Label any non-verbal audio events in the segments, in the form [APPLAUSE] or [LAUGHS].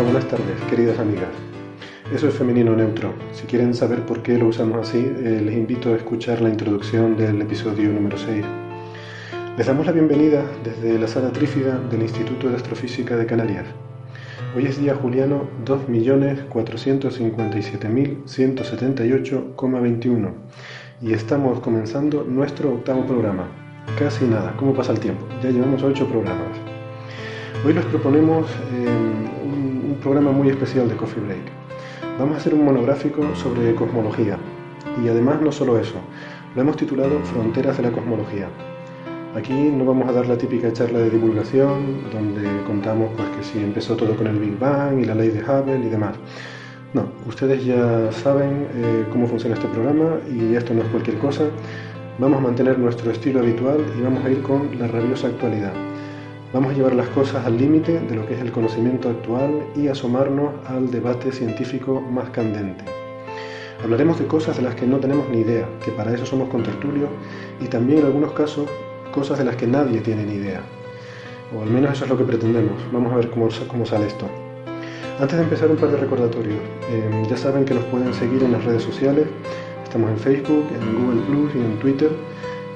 Hola, buenas tardes, queridas amigas. Eso es femenino neutro. Si quieren saber por qué lo usamos así, eh, les invito a escuchar la introducción del episodio número 6. Les damos la bienvenida desde la sala trífida del Instituto de Astrofísica de Canarias. Hoy es día juliano 2.457.178,21 y estamos comenzando nuestro octavo programa. Casi nada, ¿cómo pasa el tiempo? Ya llevamos ocho programas. Hoy les proponemos eh, programa muy especial de Coffee Break. Vamos a hacer un monográfico sobre cosmología y además no solo eso, lo hemos titulado Fronteras de la Cosmología. Aquí no vamos a dar la típica charla de divulgación donde contamos pues, que si empezó todo con el Big Bang y la ley de Hubble y demás. No, ustedes ya saben eh, cómo funciona este programa y esto no es cualquier cosa. Vamos a mantener nuestro estilo habitual y vamos a ir con la rabiosa actualidad. Vamos a llevar las cosas al límite de lo que es el conocimiento actual y asomarnos al debate científico más candente. Hablaremos de cosas de las que no tenemos ni idea, que para eso somos contertulios, y también en algunos casos cosas de las que nadie tiene ni idea. O al menos eso es lo que pretendemos. Vamos a ver cómo, cómo sale esto. Antes de empezar un par de recordatorios. Eh, ya saben que nos pueden seguir en las redes sociales. Estamos en Facebook, en Google Plus y en Twitter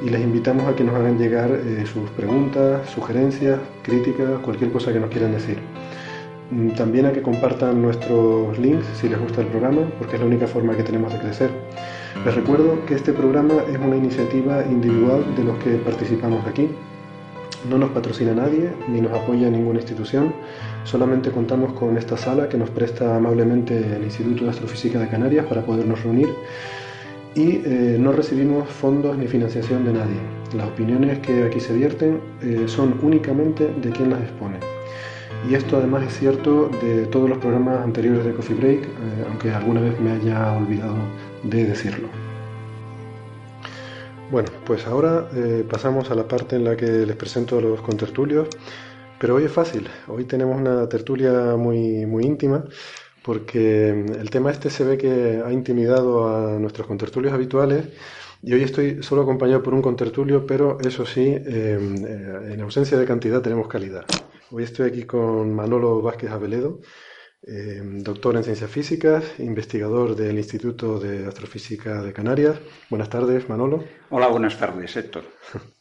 y les invitamos a que nos hagan llegar eh, sus preguntas, sugerencias, críticas, cualquier cosa que nos quieran decir. Mm, También a que compartan nuestros links si les gusta el programa, porque es la única forma que tenemos de crecer. Les recuerdo que este programa es una iniciativa individual de los que participamos aquí. No nos patrocina nadie ni nos apoya ninguna institución, solamente contamos con esta sala que nos presta amablemente el Instituto de Astrofísica de Canarias para podernos reunir y eh, no recibimos fondos ni financiación de nadie. Las opiniones que aquí se vierten eh, son únicamente de quien las expone. Y esto además es cierto de todos los programas anteriores de Coffee Break, eh, aunque alguna vez me haya olvidado de decirlo. Bueno, pues ahora pasamos a la parte en la que les presento a los contertulios, pero hoy es fácil, hoy tenemos una tertulia muy, muy íntima porque el tema este se ve que ha intimidado a nuestros contertulios habituales y hoy estoy solo acompañado por un contertulio, pero eso sí, eh, eh, en ausencia de cantidad tenemos calidad. Hoy estoy aquí con Manolo Vázquez Aveledo, eh, doctor en ciencias físicas, investigador del Instituto de Astrofísica de Canarias. Buenas tardes, Manolo. Hola, buenas tardes, Héctor. [LAUGHS]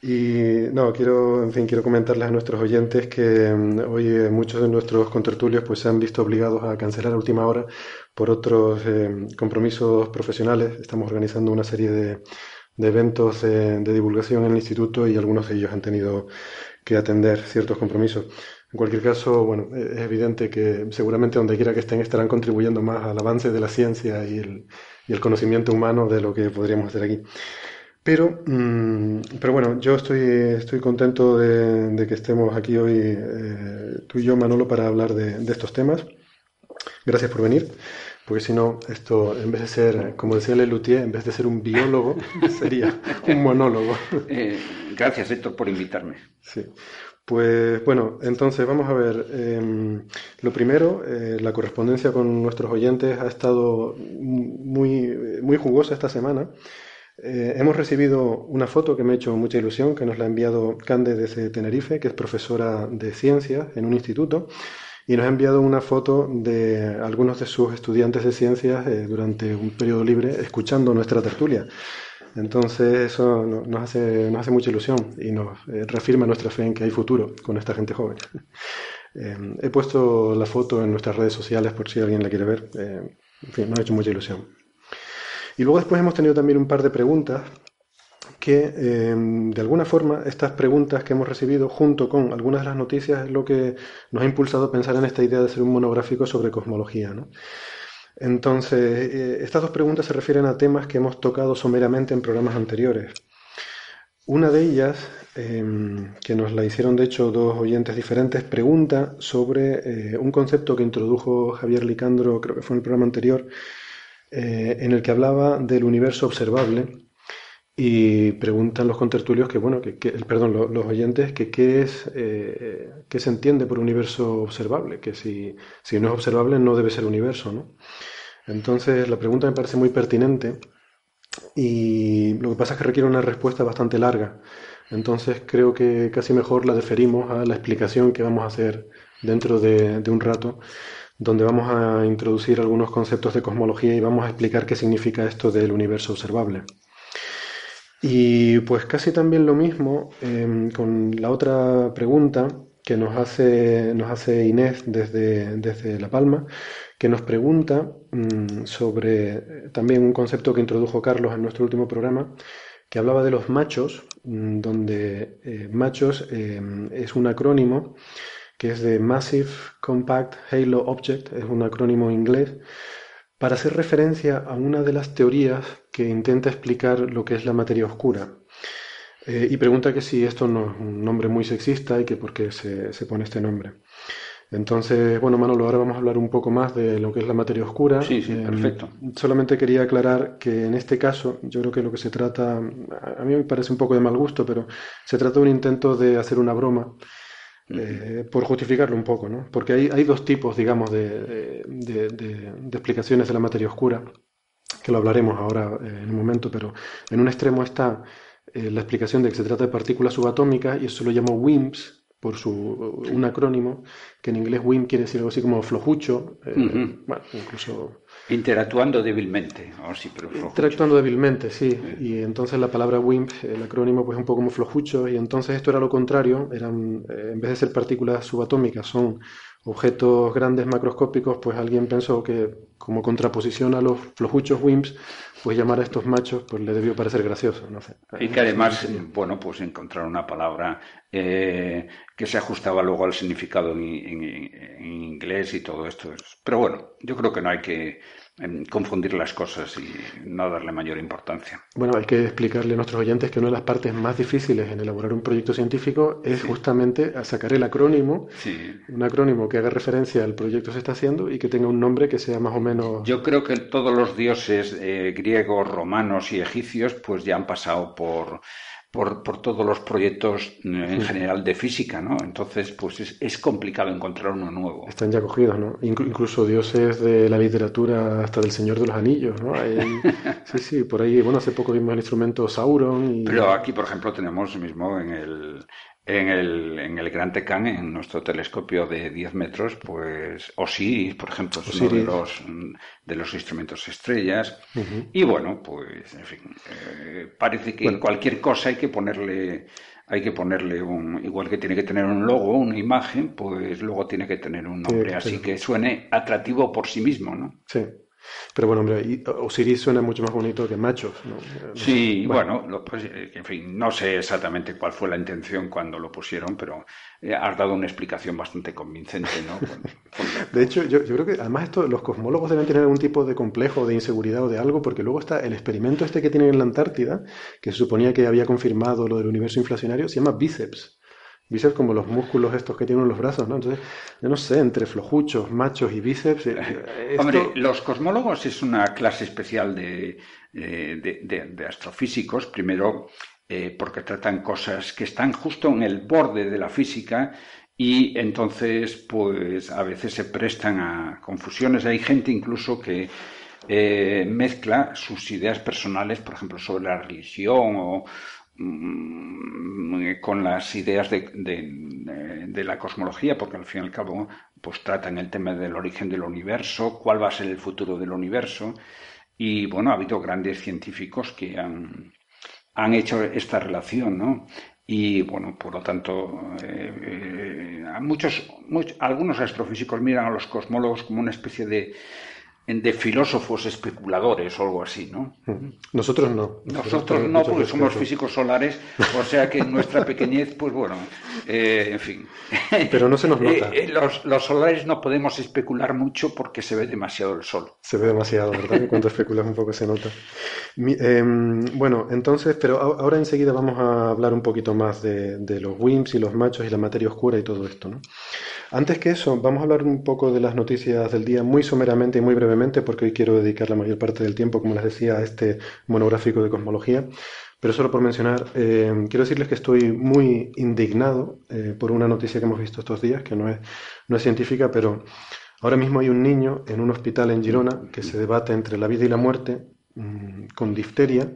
Y no, quiero, en fin, quiero comentarles a nuestros oyentes que mm, hoy eh, muchos de nuestros contertulios pues se han visto obligados a cancelar a última hora por otros eh, compromisos profesionales. Estamos organizando una serie de, de eventos de, de divulgación en el instituto y algunos de ellos han tenido que atender ciertos compromisos. En cualquier caso, bueno, eh, es evidente que seguramente donde quiera que estén estarán contribuyendo más al avance de la ciencia y el, y el conocimiento humano de lo que podríamos hacer aquí. Pero, mmm, pero bueno, yo estoy, estoy contento de, de que estemos aquí hoy, eh, tú y yo, Manolo, para hablar de, de, estos temas. Gracias por venir, porque si no, esto, en vez de ser, como decía Lelutier, en vez de ser un biólogo, [LAUGHS] sería un monólogo. [LAUGHS] Eh, gracias, Héctor, por invitarme. Sí. Pues bueno, entonces vamos a ver. Eh, lo primero, eh, la correspondencia con nuestros oyentes ha estado muy, muy jugosa esta semana. Eh, hemos recibido una foto que me ha hecho mucha ilusión, que nos la ha enviado Cande desde Tenerife, que es profesora de ciencias en un instituto, y nos ha enviado una foto de algunos de sus estudiantes de ciencias eh, durante un periodo libre escuchando nuestra tertulia. Entonces eso nos hace, nos hace mucha ilusión y nos eh, reafirma nuestra fe en que hay futuro con esta gente joven. [LAUGHS] he puesto la foto en nuestras redes sociales por si alguien la quiere ver. en fin, nos ha hecho mucha ilusión. Y luego después hemos tenido también un par de preguntas que em, de alguna forma estas preguntas que hemos recibido junto con algunas de las noticias es lo que nos ha impulsado a pensar en esta idea de hacer un monográfico sobre cosmología. Entonces, eh, estas dos preguntas se refieren a temas que hemos tocado someramente en programas anteriores. Una de ellas, em, que nos la hicieron de hecho dos oyentes diferentes, pregunta sobre eh, un concepto que introdujo Javier Licandro, creo que fue en el programa anterior, eh, en el que hablaba del universo observable y preguntan los contertulios que, bueno, que, perdón, los, oyentes, que qué es, eh, qué se entiende por universo observable, que si, si no es observable no debe ser universo, ¿no? Entonces la pregunta me parece muy pertinente y lo que pasa es que requiere una respuesta bastante larga. Entonces creo que casi mejor la deferimos a la explicación que vamos a hacer dentro de, de un rato, donde vamos a introducir algunos conceptos de cosmología y vamos a explicar qué significa esto del universo observable. Y pues casi también lo mismo em, con la otra pregunta que nos hace, nos hace Inés desde, desde La Palma, que nos pregunta mm, sobre eh, también un concepto que introdujo Carlos en nuestro último programa, que hablaba de los machos, mm, donde eh, machos em, es un acrónimo que es de Massive Compact Halo Object, es un acrónimo inglés, para hacer referencia a una de las teorías que intenta explicar lo que es la materia oscura. Eh, y pregunta que si esto no es un nombre muy sexista y que por qué se, pone este nombre. Entonces, bueno, Manolo, ahora vamos a hablar un poco más de lo que es la materia oscura. Sí, sí, perfecto. solamente quería aclarar que en este caso, yo creo que lo que se trata, a mí me parece un poco de mal gusto, pero se trata de un intento de hacer una broma eh, por justificarlo un poco, ¿no? Porque hay, hay dos tipos, digamos, de, explicaciones de la materia oscura, que lo hablaremos ahora eh, en un momento, pero en un extremo está eh, la explicación de que se trata de partículas subatómicas y eso lo llamo WIMPs, por su, un acrónimo, que en inglés WIMP quiere decir algo así como flojucho, bueno, incluso Interactuando débilmente, oh, sí, pero Interactuando débilmente, sí. Y entonces la palabra WIMP, el acrónimo, pues un poco como flojucho, y entonces esto era lo contrario, eran, eh, en vez de ser partículas subatómicas, son objetos grandes macroscópicos, pues alguien pensó que como contraposición a los flojuchos WIMPs, pues llamar a estos machos, pues le debió parecer gracioso, no sé. Y que además, bueno, pues encontrar una palabra eh, que se ajustaba luego al significado en, inglés y todo esto. Pero bueno, yo creo que no hay que confundir las cosas y no darle mayor importancia. Bueno, hay que explicarle a nuestros oyentes que una de las partes más difíciles en elaborar un proyecto científico es justamente sacar el acrónimo, un acrónimo que haga referencia al proyecto que se está haciendo y que tenga un nombre que sea más o menos... Yo creo que todos los dioses eh, griegos, romanos y egipcios pues ya han pasado por por, por todos los proyectos eh, en general de física, ¿no? Entonces, pues es, es, complicado encontrar uno nuevo. Están ya cogidos, ¿no? incluso dioses de la literatura hasta del Señor de los Anillos, ¿no? [LAUGHS] sí, sí, por ahí, bueno, hace poco vimos el instrumento Sauron. Y... Pero aquí, por ejemplo, tenemos mismo en el, en el, en el Gran Tecán, en nuestro telescopio de 10 metros, pues Osiris, por ejemplo, es uno de los, de los instrumentos estrellas. Y bueno, pues, en fin, eh, parece que cualquier cosa hay que ponerle hay que ponerle un, igual que tiene que tener un logo, una imagen, pues luego tiene que tener un nombre así que suene atractivo por sí mismo, ¿no? Sí. Pero bueno, hombre, Osiris suena mucho más bonito que machos, ¿no? sí, bueno, pues, eh, en fin, no sé exactamente cuál fue la intención cuando lo pusieron, pero eh, has dado una explicación bastante convincente, ¿no? [LAUGHS] de hecho, yo, yo, creo que además esto, los cosmólogos deben tener algún tipo de complejo, de inseguridad o de algo, porque luego está el experimento este que tienen en la Antártida, que se suponía que había confirmado lo del universo inflacionario, se llama Bíceps. Bíceps como los músculos estos que tienen los brazos, ¿no? Entonces, yo no sé, entre flojuchos, machos y bíceps... Eh, Hombre, los cosmólogos es una clase especial de, de, astrofísicos, primero eh, porque tratan cosas que están justo en el borde de la física y entonces, pues a veces se prestan a confusiones. Hay gente incluso que eh, mezcla sus ideas personales, por ejemplo, sobre la religión o con las ideas de, de, la cosmología, porque al fin y al cabo pues tratan el tema del origen del universo, cuál va a ser el futuro del universo. Y bueno, ha habido grandes científicos que han, han hecho esta relación, ¿no? Y bueno, por lo tanto, eh, eh, muchos, algunos astrofísicos miran a los cosmólogos como una especie de de filósofos especuladores o algo así, ¿no? Nosotros no. Nosotros no, porque somos físicos solares, o sea que nuestra pequeñez, pues bueno, eh, en fin. Pero no se nos nota. Eh, eh, los, solares no podemos especular mucho porque se ve demasiado el sol. Se ve demasiado, ¿verdad? cuando especulas un poco se nota. Em, bueno, entonces, pero ahora enseguida vamos a hablar un poquito más de, de los WIMPs y los machos y la materia oscura y todo esto, ¿no? Antes que eso, vamos a hablar un poco de las noticias del día muy someramente y muy brevemente, porque hoy quiero dedicar la mayor parte del tiempo, como les decía, a este monográfico de cosmología. Pero solo por mencionar, eh, quiero decirles que estoy muy indignado eh, por una noticia que hemos visto estos días, que no es, no es científica, pero ahora mismo hay un niño en un hospital en Girona que se debate entre la vida y la muerte mm, con difteria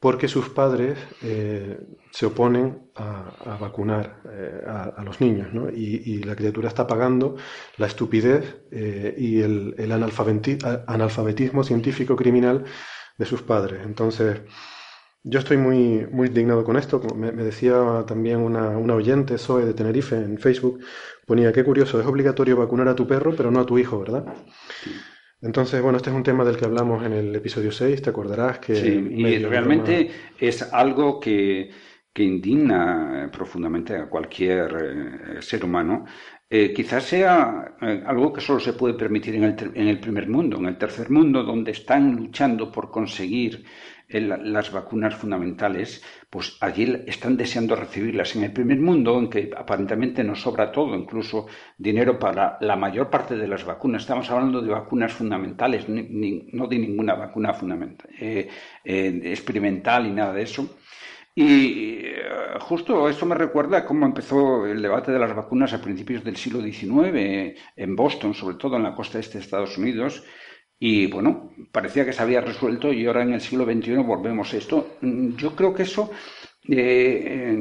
porque sus padres eh, se oponen a, vacunar eh, a, los niños, ¿no? y, la criatura está pagando la estupidez eh, y el, analfabetismo científico criminal de sus padres. Entonces, yo estoy muy, muy indignado con esto. Me, me decía también una, una, oyente, Zoe de Tenerife, en Facebook, ponía, qué curioso, es obligatorio vacunar a tu perro, pero no a tu hijo, ¿verdad? Entonces, bueno, este es un tema del que hablamos en el episodio 6, te acordarás que... Sí, y realmente es algo que, que, indigna profundamente a cualquier eh, ser humano. Eh, quizás sea eh, algo que solo se puede permitir en el, en el primer mundo, en el tercer mundo, donde están luchando por conseguir las vacunas fundamentales, pues allí están deseando recibirlas. En el primer mundo, en que aparentemente nos sobra todo, incluso dinero para la mayor parte de las vacunas, estamos hablando de vacunas fundamentales, no de ninguna vacuna fundamental, eh, eh, experimental y nada de eso. Y eh, justo esto me recuerda cómo empezó el debate de las vacunas a principios del siglo XIX en Boston, sobre todo en la costa este de Estados Unidos, y bueno, parecía que se había resuelto y ahora en el siglo XXI volvemos a esto. Mm, yo creo que eso, eh,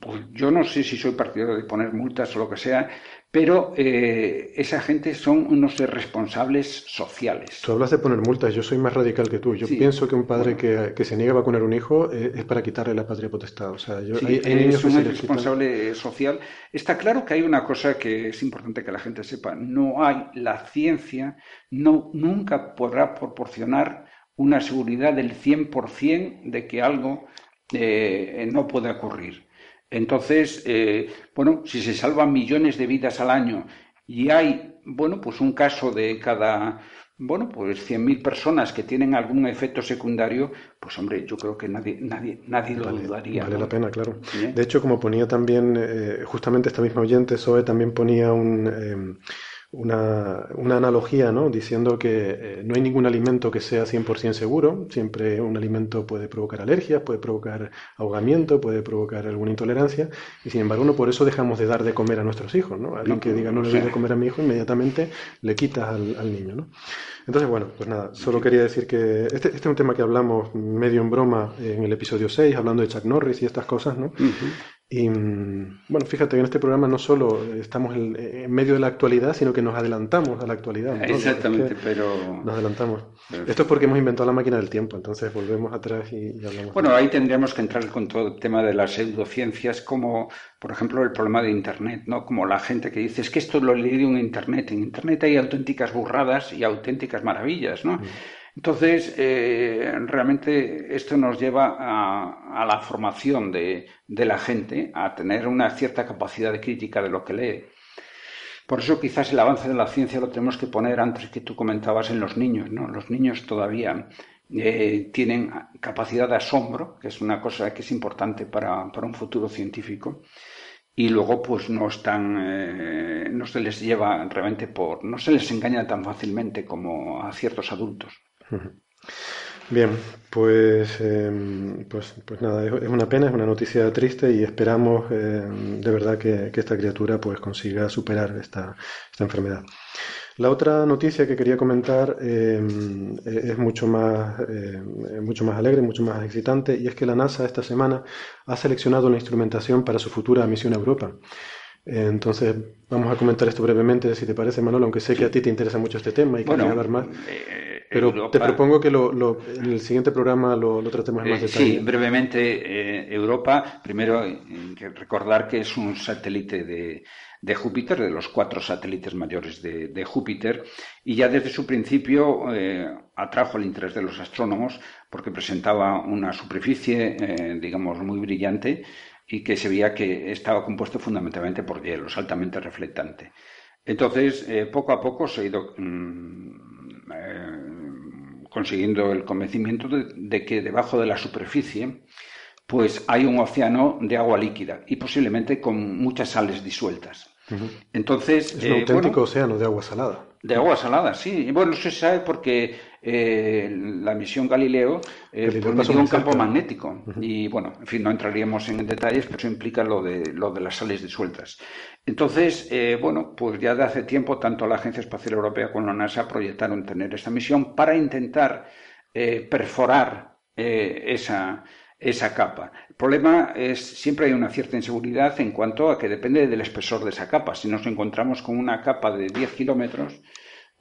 pues yo no sé si soy partidario de poner multas o lo que sea, pero eh, esa gente son unos responsables sociales. Tú hablas de poner multas, yo soy más radical que tú. Yo pienso que un padre que, se niega a vacunar un hijo eh, es para quitarle la patria potestad. O sea, yo, es un responsable social. Está claro que hay una cosa que es importante que la gente sepa. No hay, la ciencia no, nunca podrá proporcionar una seguridad del 100% de que algo eh, no puede ocurrir. Entonces, eh, bueno, si se salvan millones de vidas al año y hay, bueno, pues un caso de cada, bueno, pues 100.000 personas que tienen algún efecto secundario, pues hombre, yo creo que nadie, nadie, nadie lo dudaría. Vale la pena, claro. De hecho, como ponía también, eh, justamente esta misma oyente, Zoe también ponía un... Em, una, una, analogía, ¿no? Diciendo que eh, no hay ningún alimento que sea 100% seguro. Siempre un alimento puede provocar alergias, puede provocar ahogamiento, puede provocar alguna intolerancia. Y sin embargo, no por eso dejamos de dar de comer a nuestros hijos, ¿no? Alguien que diga no le doy de comer a mi hijo, inmediatamente le quitas al, al, niño, ¿no? Entonces, bueno, pues nada, solo quería decir que este, este, es un tema que hablamos medio en broma en el episodio 6, hablando de Chuck Norris y estas cosas, ¿no? Y mm, bueno, fíjate que en este programa no solo estamos en, medio de la actualidad, sino que nos adelantamos a la actualidad. Exactamente, pero... Nos adelantamos. Esto es porque hemos inventado la máquina del tiempo, entonces volvemos atrás y, hablamos. Bueno, ahí tendríamos que entrar con todo el tema de las pseudociencias, como por ejemplo el problema de Internet, ¿no? Como la gente que dice, es que esto lo leído en Internet. En Internet hay auténticas burradas y auténticas maravillas, ¿no? Mm. Entonces, eh, realmente esto nos lleva a, la formación de, la gente, a tener una cierta capacidad de crítica de lo que lee. Por eso quizás el avance de la ciencia lo tenemos que poner antes que tú comentabas en los niños. ¿no? Los niños todavía eh, tienen capacidad de asombro, que es una cosa que es importante para, un futuro científico y luego pues no están eh, no se les lleva realmente por no se les engaña tan fácilmente como a ciertos adultos Bien, pues, em, pues, pues nada, es una pena, es una noticia triste y esperamos em, de verdad que, esta criatura pues consiga superar esta, esta enfermedad. La otra noticia que quería comentar em, es mucho más, mucho más alegre, mucho más excitante, y es que la NASA esta semana ha seleccionado la instrumentación para su futura misión a Europa. Entonces, vamos a comentar esto brevemente, si te parece, Manolo, aunque sé que a ti te interesa mucho este tema y que hablar más. Eh, Pero te propongo que lo, en el siguiente programa lo, tratemos en más detalle. Sí, brevemente, Europa, primero que recordar que es un satélite de, de Júpiter, de los cuatro satélites mayores de, Júpiter, y ya desde su principio eh, atrajo el interés de los astrónomos porque presentaba una superficie, eh, digamos, muy brillante y que se veía que estaba compuesto fundamentalmente por hielos, altamente reflectante. Entonces, eh, poco a poco se ha ido mm, consiguiendo el convencimiento de, que debajo de la superficie pues hay un océano de agua líquida y posiblemente con muchas sales disueltas. Entonces, es un eh, auténtico océano de agua salada. De agua salada, sí. Bueno, eso se sabe porque eh, la misión Galileo, eh, pues un campo magnético. Y bueno, en fin, no entraríamos en detalles, pero eso implica lo de, lo de las sales disueltas. Entonces, eh, bueno, pues ya de hace tiempo tanto la Agencia Espacial Europea como la NASA proyectaron tener esta misión para intentar perforar esa, esa capa. El problema es siempre hay una cierta inseguridad en cuanto a que depende del espesor de esa capa. Si nos encontramos con una capa de 10 kilómetros,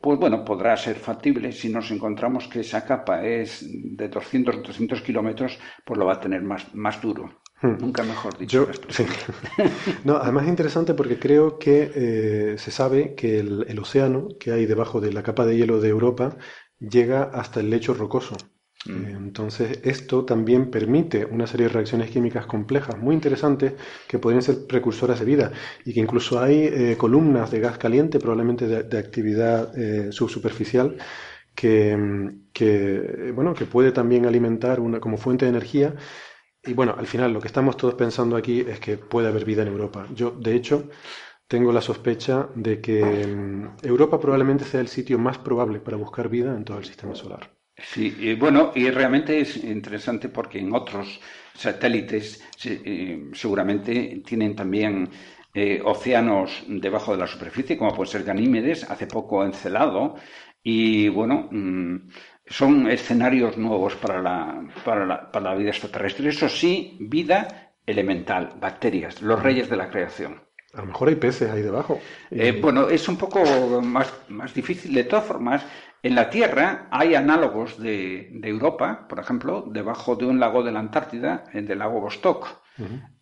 pues bueno, podrá ser factible. Si nos encontramos que esa capa es de 200 o 300 kilómetros, pues lo va a tener más, más duro. Nunca mejor dicho. [LAUGHS] no, además es interesante porque creo que eh, se sabe que el océano que hay debajo de la capa de hielo de Europa llega hasta el lecho rocoso. Mm. Eh, entonces, esto también permite una serie de reacciones químicas complejas muy interesantes que podrían ser precursoras de vida y que incluso hay eh, columnas de gas caliente, probablemente de, actividad subsuperficial, que, bueno, que puede también alimentar una, como fuente de energía. Y bueno, al final lo que estamos todos pensando aquí es que puede haber vida en Europa. Yo, de hecho, tengo la sospecha de que mm, Europa probablemente sea el sitio más probable para buscar vida en todo el sistema solar. Sí, y bueno, y realmente es interesante porque en otros satélites eh, seguramente tienen también eh, océanos debajo de la superficie, como puede ser Ganímedes, hace poco Encelado, y bueno, mm, son escenarios nuevos para la, para la, para la vida extraterrestre. Eso sí, vida elemental, bacterias, los reyes de la creación. A lo mejor hay peces ahí debajo. Eh, bueno, es un poco más, más difícil. De todas formas, en la Tierra hay análogos de, Europa, por ejemplo, debajo de un lago de la Antártida, el del lago Vostok,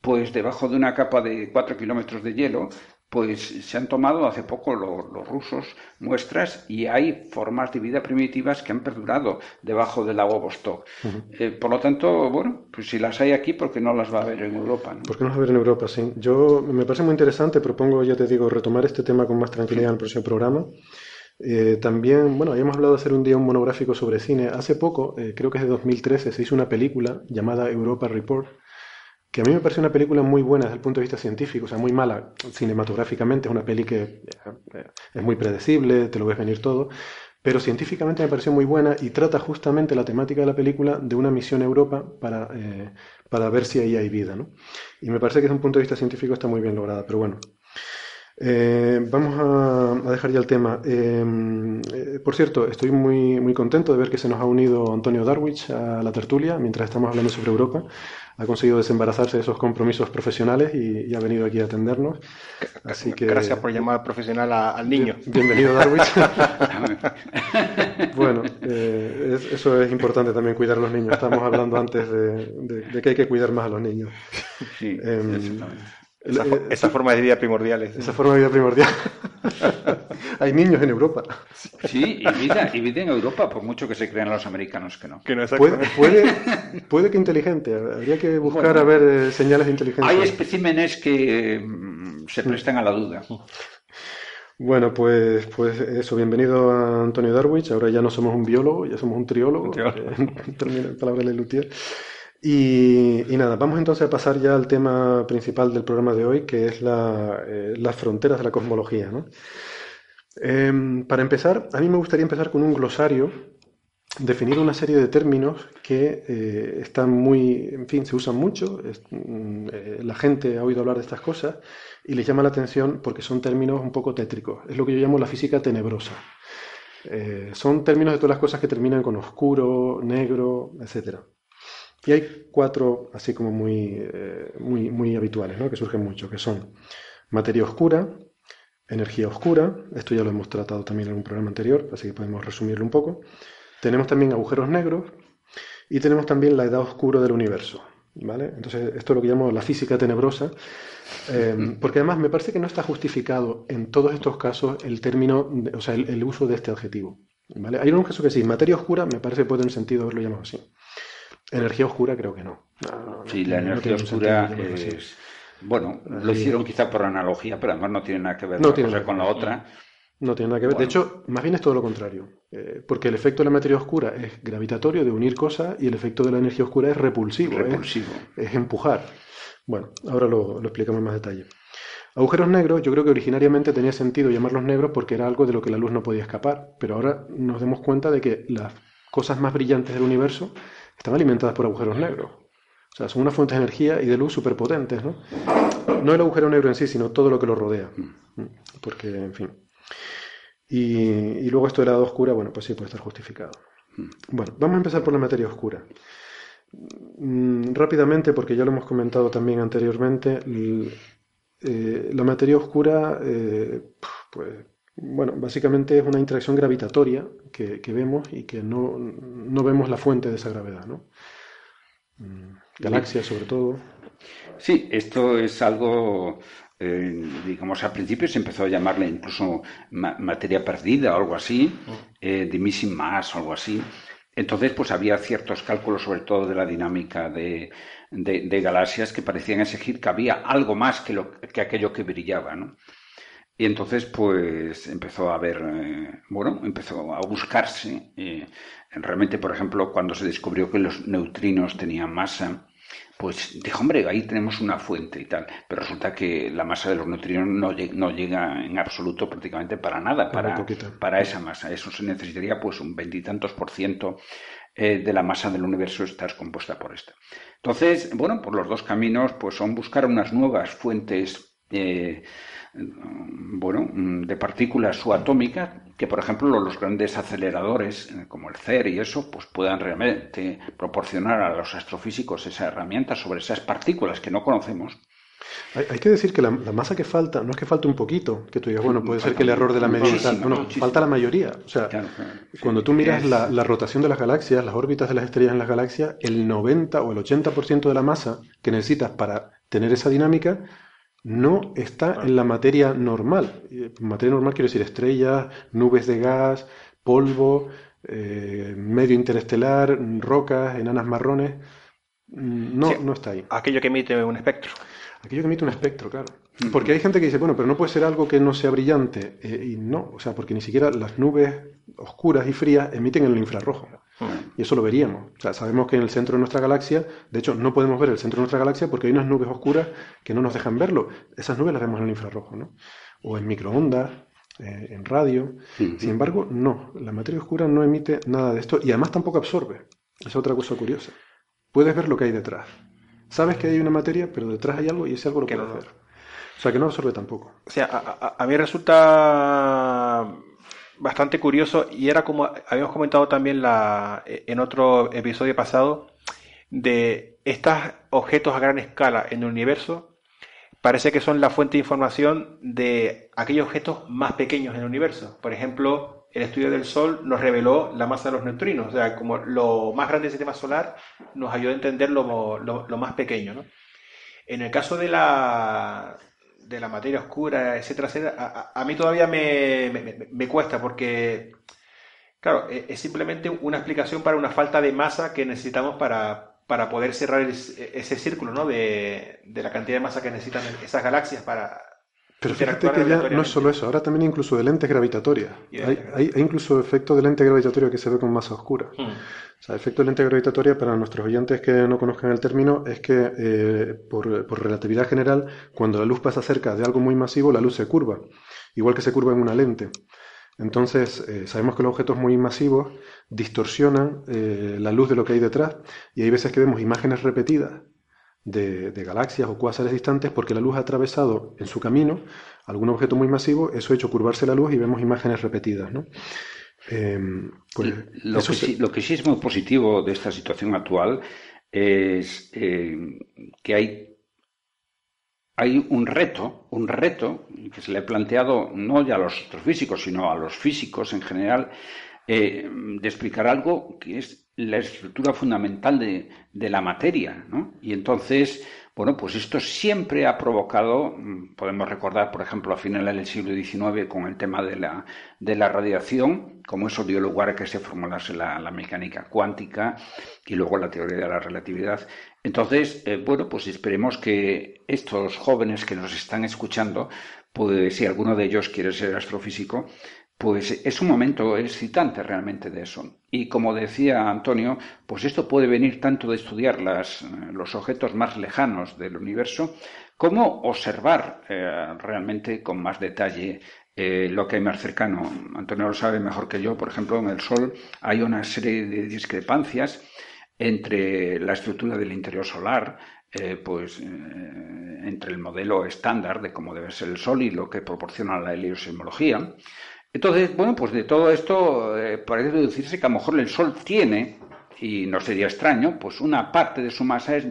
pues debajo de una capa de 4 kilómetros de hielo, pues se han tomado hace poco los, rusos muestras y hay formas de vida primitivas que han perdurado debajo del lago Vostok. Eh, por lo tanto, bueno, pues si las hay aquí, ¿por qué no las va a haber en Europa? ¿no? ¿Por qué no las va a haber en Europa? Sí. Yo me parece muy interesante, propongo, ya te digo, retomar este tema con más tranquilidad en el próximo programa. Eh, también, bueno, habíamos hablado de hacer un día un monográfico sobre cine. Hace poco, eh, creo que es de 2013, se hizo una película llamada Europa Report, que a mí me parece una película muy buena desde el punto de vista científico, o sea, muy mala cinematográficamente, es una peli que eh, es muy predecible, te lo ves venir todo, pero científicamente me pareció muy buena y trata justamente la temática de la película de una misión a Europa para, para ver si ahí hay vida, ¿no? Y me parece que desde un punto de vista científico está muy bien lograda, pero bueno, eh, vamos a, dejar ya el tema. Em, eh, por cierto, estoy muy, muy contento de ver que se nos ha unido Antonio Darwich a la tertulia mientras estamos hablando sobre Europa. Ha conseguido desembarazarse de esos compromisos profesionales y, ha venido aquí a atendernos. Así que, Gracias por llamar profesional al niño. bienvenido, Darwich. [LAUGHS] bueno, eh, eso es importante también, cuidar a los niños. Estamos hablando antes de, que hay que cuidar más a los niños. Sí, em, esa, forma de vida primordial. Esa forma de vida primordial. [LAUGHS] Hay niños en Europa. Sí, y vida, y vida en Europa, por mucho que se crean los americanos que no. puede, [LAUGHS] puede, que inteligente. Habría que buscar a ver eh, señales de inteligencia. Hay especímenes que mm, se prestan a la duda. Bueno, pues, pues eso, bienvenido a Antonio Darwich. Ahora ya no somos un biólogo, ya somos un triólogo. Termina la palabra de Lutier. Y, nada, vamos entonces a pasar ya al tema principal del programa de hoy, que es eh, las fronteras de la cosmología. Em, para empezar, a mí me gustaría empezar con un glosario, definir una serie de términos que eh, están muy, en fin, se usan mucho, mm, eh, la gente ha oído hablar de estas cosas y les llama la atención porque son términos un poco tétricos. Es lo que yo llamo la física tenebrosa. son términos de todas las cosas que terminan con oscuro, negro, etcétera. Y hay cuatro, así como muy, eh, muy, muy habituales, ¿no? que surgen mucho, que son materia oscura, energía oscura, esto ya lo hemos tratado también en un programa anterior, así que podemos resumirlo un poco, tenemos también agujeros negros y tenemos también la edad oscura del universo. ¿vale? Entonces, esto es lo que llamo la física tenebrosa, em, porque además me parece que no está justificado en todos estos casos el término, o sea, el, uso de este adjetivo. ¿vale? Hay un caso que sí, materia oscura me parece que puede tener sentido haberlo llamado así. Energía oscura creo que no. sí, la energía oscura es... Bueno, lo hicieron quizá por analogía, pero además no tiene nada que ver con la otra. No tiene nada que ver. De hecho, más bien es todo lo contrario. Eh, porque el efecto de la materia oscura es gravitatorio, de unir cosas, y el efecto de la energía oscura es repulsivo. Repulsivo. Es, empujar. Bueno, ahora lo, explicamos en más detalle. Agujeros negros, yo creo que originariamente tenía sentido llamarlos negros porque era algo de lo que la luz no podía escapar. Pero ahora nos damos cuenta de que las cosas más brillantes del universo están alimentadas por agujeros negros. O sea, son unas fuentes de energía y de luz superpotentes, ¿no? No el agujero negro en sí, sino todo lo que lo rodea. Mm. Porque, en fin. Y, luego esto de la edad oscura, bueno, pues sí puede estar justificado. Bueno, vamos a empezar por la materia oscura. Mm, rápidamente, porque ya lo hemos comentado también anteriormente, eh, la materia oscura, eh, pues, bueno, básicamente es una interacción gravitatoria que, vemos y que no, no, vemos la fuente de esa gravedad, ¿no? Mm, galaxias, sobre todo. Sí, esto es algo eh, digamos, al principio se empezó a llamarle incluso materia perdida o algo así, eh, de missing mass o algo así. Entonces, pues había ciertos cálculos, sobre todo de la dinámica de, galaxias, que parecían exigir que había algo más que, lo, que aquello que brillaba, ¿no? Y entonces, pues empezó a haber, eh, bueno, empezó a buscarse. realmente, por ejemplo, cuando se descubrió que los neutrinos tenían masa, pues dijo, hombre, ahí tenemos una fuente y tal, pero resulta que la masa de los neutrinos no, no llega en absoluto prácticamente para nada, para, para esa masa. Eso se necesitaría pues un veintitantos por ciento eh, de la masa del universo está compuesta por esta. Entonces, bueno, por los dos caminos pues son buscar unas nuevas fuentes eh, bueno, de partículas subatómicas que, por ejemplo, los grandes aceleradores, eh, como el CER y eso, pues puedan realmente proporcionar a los astrofísicos esa herramienta sobre esas partículas que no conocemos. Hay, que decir que la, masa que falta, no es que falte un poquito, que tú digas, bueno, puede ser que el error de la medida no, no, falta la mayoría. O sea, cuando tú miras la, la, rotación de las galaxias, las órbitas de las estrellas en las galaxias, el 90 o el 80% de la masa que necesitas para tener esa dinámica no está en la materia normal. Materia normal quiero decir estrellas, nubes de gas, polvo, eh, medio interestelar, rocas, enanas marrones. Mm, no, no está ahí. Aquello que emite un espectro. Aquello que emite un espectro, claro. Porque hay gente que dice, bueno, pero no puede ser algo que no sea brillante. Eh, y no, o sea, porque ni siquiera las nubes oscuras y frías emiten el infrarrojo. Y eso lo veríamos. O sea, sabemos que en el centro de nuestra galaxia, de hecho, no podemos ver el centro de nuestra galaxia porque hay unas nubes oscuras que no nos dejan verlo. Esas nubes las vemos en el infrarrojo, ¿no? O en microondas, eh, en radio. Sin embargo, no. La materia oscura no emite nada de esto y además tampoco absorbe. Es otra cosa curiosa. Puedes ver lo que hay detrás. Sabes que hay una materia, pero detrás hay algo y ese algo lo puedes ver. O sea, que no absorbe tampoco. O sea, a, a mí resulta bastante curioso y era como habíamos comentado también la, en otro episodio pasado de estos objetos a gran escala en el universo parece que son la fuente de información de aquellos objetos más pequeños en el universo. Por ejemplo, el estudio del Sol nos reveló la masa de los neutrinos, o sea, como lo más grande del sistema solar nos ayudó a entender lo, lo más pequeño. ¿no? En el caso de la, de la materia oscura, etcétera, etcétera, a, mí todavía me, cuesta porque, claro, e, es, simplemente una explicación para una falta de masa que necesitamos para, para poder cerrar ese círculo, ¿no? De, de, la cantidad de masa que necesitan esas galaxias para, pero fíjate que ya no es solo eso, ahora también incluso de lentes gravitatorias. Hay, hay, incluso efecto de lente gravitatoria que se ve con masa oscura. Hmm. O sea, efecto de lente gravitatoria, para nuestros oyentes que no conozcan el término, es que eh, por, por, relatividad general, cuando la luz pasa cerca de algo muy masivo, la luz se curva, igual que se curva en una lente. Entonces, eh, sabemos que los objetos muy masivos distorsionan eh, la luz de lo que hay detrás y hay veces que vemos imágenes repetidas de, galaxias o cuásares distantes porque la luz ha atravesado en su camino algún objeto muy masivo, eso ha hecho curvarse la luz y vemos imágenes repetidas. ¿no? Em, pues, lo, que sí, lo, que sí, es muy positivo de esta situación actual es eh, que hay, hay un reto, un reto que se le ha planteado no ya a los astrofísicos, sino a los físicos en general, eh, de explicar algo que es la estructura fundamental de, de la materia, ¿no? Y entonces, bueno, pues esto siempre ha provocado, mm, podemos recordar, por ejemplo, a finales del siglo XIX con el tema de la, de la radiación, como eso dio lugar a que se formulase la, mecánica cuántica y luego la teoría de la relatividad. Entonces, eh, bueno, pues esperemos que estos jóvenes que nos están escuchando, pues si alguno de ellos quiere ser astrofísico, pues es un momento excitante realmente de eso. Y como decía Antonio, pues esto puede venir tanto de estudiar las, los objetos más lejanos del universo, como observar eh, realmente con más detalle eh, lo que hay más cercano. Antonio lo sabe mejor que yo, por ejemplo, en el Sol hay una serie de discrepancias entre la estructura del interior solar, eh, pues entre el modelo estándar de cómo debe ser el Sol y lo que proporciona la heliosismología. Entonces, bueno, pues de todo esto eh, parece deducirse que a lo mejor el Sol tiene, y no sería extraño, pues una parte de su masa es,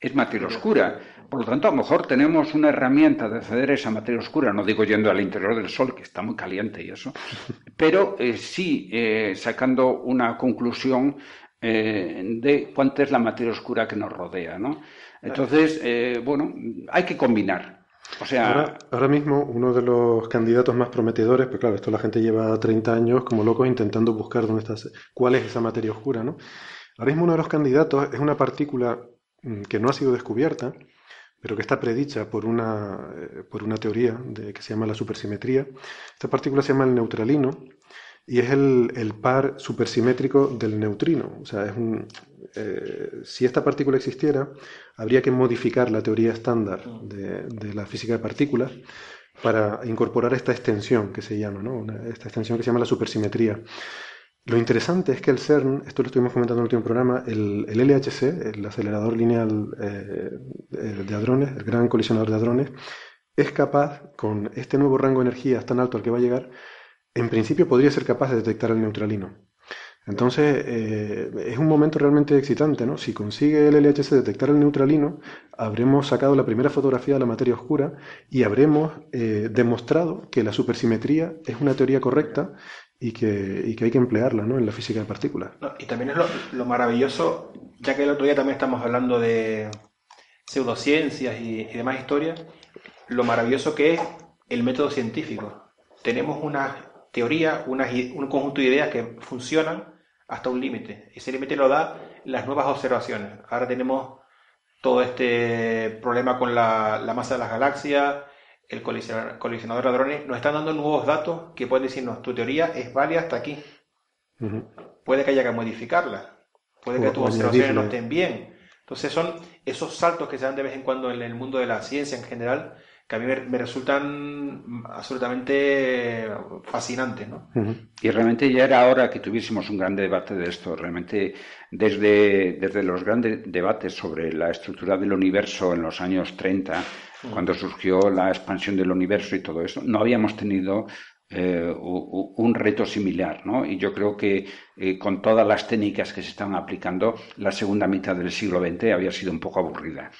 es, materia oscura. Por lo tanto, a lo mejor tenemos una herramienta de acceder a esa materia oscura, no digo yendo al interior del Sol, que está muy caliente y eso, [LAUGHS] pero eh, sí eh, sacando una conclusión de cuánta es la materia oscura que nos rodea, ¿no? Entonces, bueno, hay que combinar. Ahora, mismo uno de los candidatos más prometedores, pues claro, esto la gente lleva 30 años como locos intentando buscar dónde está, cuál es esa materia oscura, ¿no? Ahora mismo uno de los candidatos es una partícula mm, que no ha sido descubierta, pero que está predicha por una, eh, por una teoría que se llama la supersimetría. Esta partícula se llama el neutralino y es el, par supersimétrico del neutrino. O sea, es un, eh, si esta partícula existiera, habría que modificar la teoría estándar de, la física de partículas para incorporar esta extensión que se llama, ¿no? esta extensión que se llama la supersimetría. Lo interesante es que el CERN, esto lo estuvimos comentando en el último programa, el, LHC, el acelerador lineal eh, de hadrones, el gran colisionador de hadrones, es capaz, con este nuevo rango de energía tan alto al que va a llegar, en principio podría ser capaz de detectar el neutralino. Entonces, eh, es un momento realmente excitante, ¿no? Si consigue el LHC detectar el neutralino, habremos sacado la primera fotografía de la materia oscura y habremos eh, demostrado que la supersimetría es una teoría correcta y que, que hay que emplearla ¿no? en la física de partículas. y también es lo, maravilloso, ya que el otro día también estamos hablando de pseudociencias y, y demás historias, lo maravilloso que es el método científico. Tenemos una teoría, un conjunto de ideas que funcionan hasta un límite. Ese límite lo da las nuevas observaciones. Ahora tenemos todo este problema con la, masa de las galaxias, el colisionador, de hadrones, nos están dando nuevos datos que pueden decirnos, tu teoría es válida hasta aquí. Puede que haya que modificarla, puede que tus observaciones no estén bien. Entonces son esos saltos que se dan de vez en cuando en el mundo de la ciencia en general que a mí me, resultan absolutamente fascinantes. ¿no? Y realmente ya era hora que tuviésemos un gran debate de esto. Realmente desde, desde los grandes debates sobre la estructura del universo en los años 30, cuando surgió la expansión del universo y todo eso, no habíamos tenido eh, un reto similar, ¿no? Y yo creo que eh, con todas las técnicas que se están aplicando, la segunda mitad del siglo XX había sido un poco aburrida.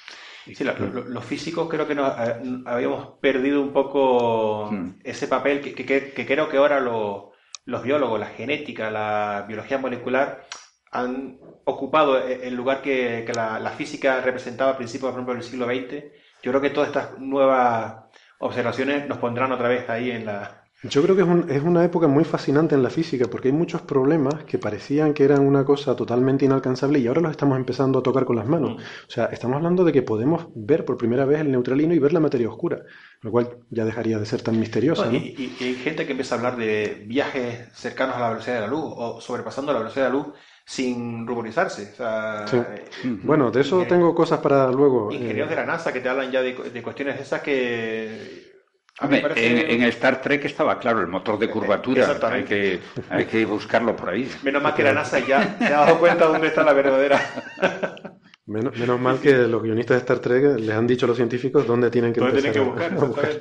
Sí, los físicos creo que nos, eh, habíamos perdido un poco hmm. ese papel que, que, creo que ahora los biólogos, la genética, la biología molecular han ocupado e, el lugar que, la, física representaba a principios, por ejemplo, del siglo XX. Yo creo que todas estas nuevas observaciones nos pondrán otra vez ahí en la, yo creo que es, una época muy fascinante en la física porque hay muchos problemas que parecían que eran una cosa totalmente inalcanzable y ahora los estamos empezando a tocar con las manos. Mm. O sea, estamos hablando de que podemos ver por primera vez el neutralino y ver la materia oscura, lo cual ya dejaría de ser tan misteriosa. y, hay gente que empieza a hablar de viajes cercanos a la velocidad de la luz o sobrepasando la velocidad de la luz sin ruborizarse. Eh, bueno, de eso tengo cosas para luego. Ingenieros eh, de la NASA que te hablan ya de, de cuestiones esas que en, Star Trek estaba claro el motor de curvatura. Hay que, hay que buscarlo por ahí. Menos mal que la NASA ya se ha dado cuenta dónde está la verdadera. [LAUGHS] Menos, menos, mal que los guionistas de Star Trek les han dicho a los científicos dónde tienen que, ¿Dónde tienen que buscar. [LAUGHS]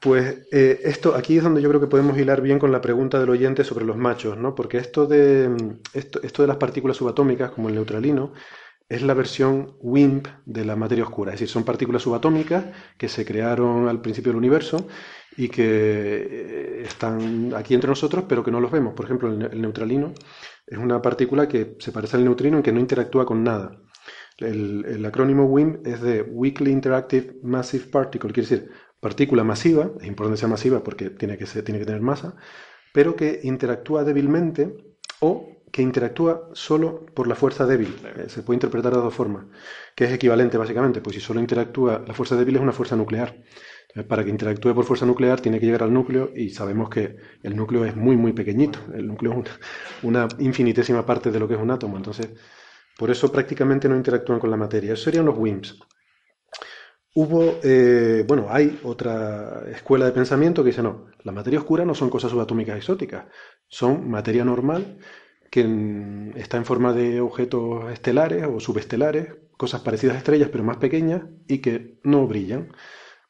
Pues eh, esto aquí es donde yo creo que podemos hilar bien con la pregunta del oyente sobre los machos, ¿no? Porque esto de esto, esto de las partículas subatómicas, como el neutralino, es la versión WIMP de la materia oscura, es decir, son partículas subatómicas que se crearon al principio del universo y que eh, están aquí entre nosotros, pero que no los vemos. Por ejemplo, el, neutralino es una partícula que se parece al neutrino en que no interactúa con nada. El, acrónimo WIM es de Weakly Interactive Massive Particle, quiere decir partícula masiva, es importante que sea masiva porque tiene que, tiene que tener masa, pero que interactúa débilmente o que interactúa solo por la fuerza débil. Eh, se puede interpretar de dos formas, que es equivalente básicamente, pues si solo interactúa, la fuerza débil es una fuerza nuclear. para que interactúe por fuerza nuclear tiene que llegar al núcleo y sabemos que el núcleo es muy, muy pequeñito. El núcleo es una, infinitésima parte de lo que es un átomo. Entonces, por eso prácticamente no interactúan con la materia. Esos serían los WIMPs. Hubo, eh, bueno, hay otra escuela de pensamiento que dice, no, la materia oscura no son cosas subatómicas exóticas, son materia normal que está en forma de objetos estelares o subestelares, cosas parecidas a estrellas pero más pequeñas y que no brillan.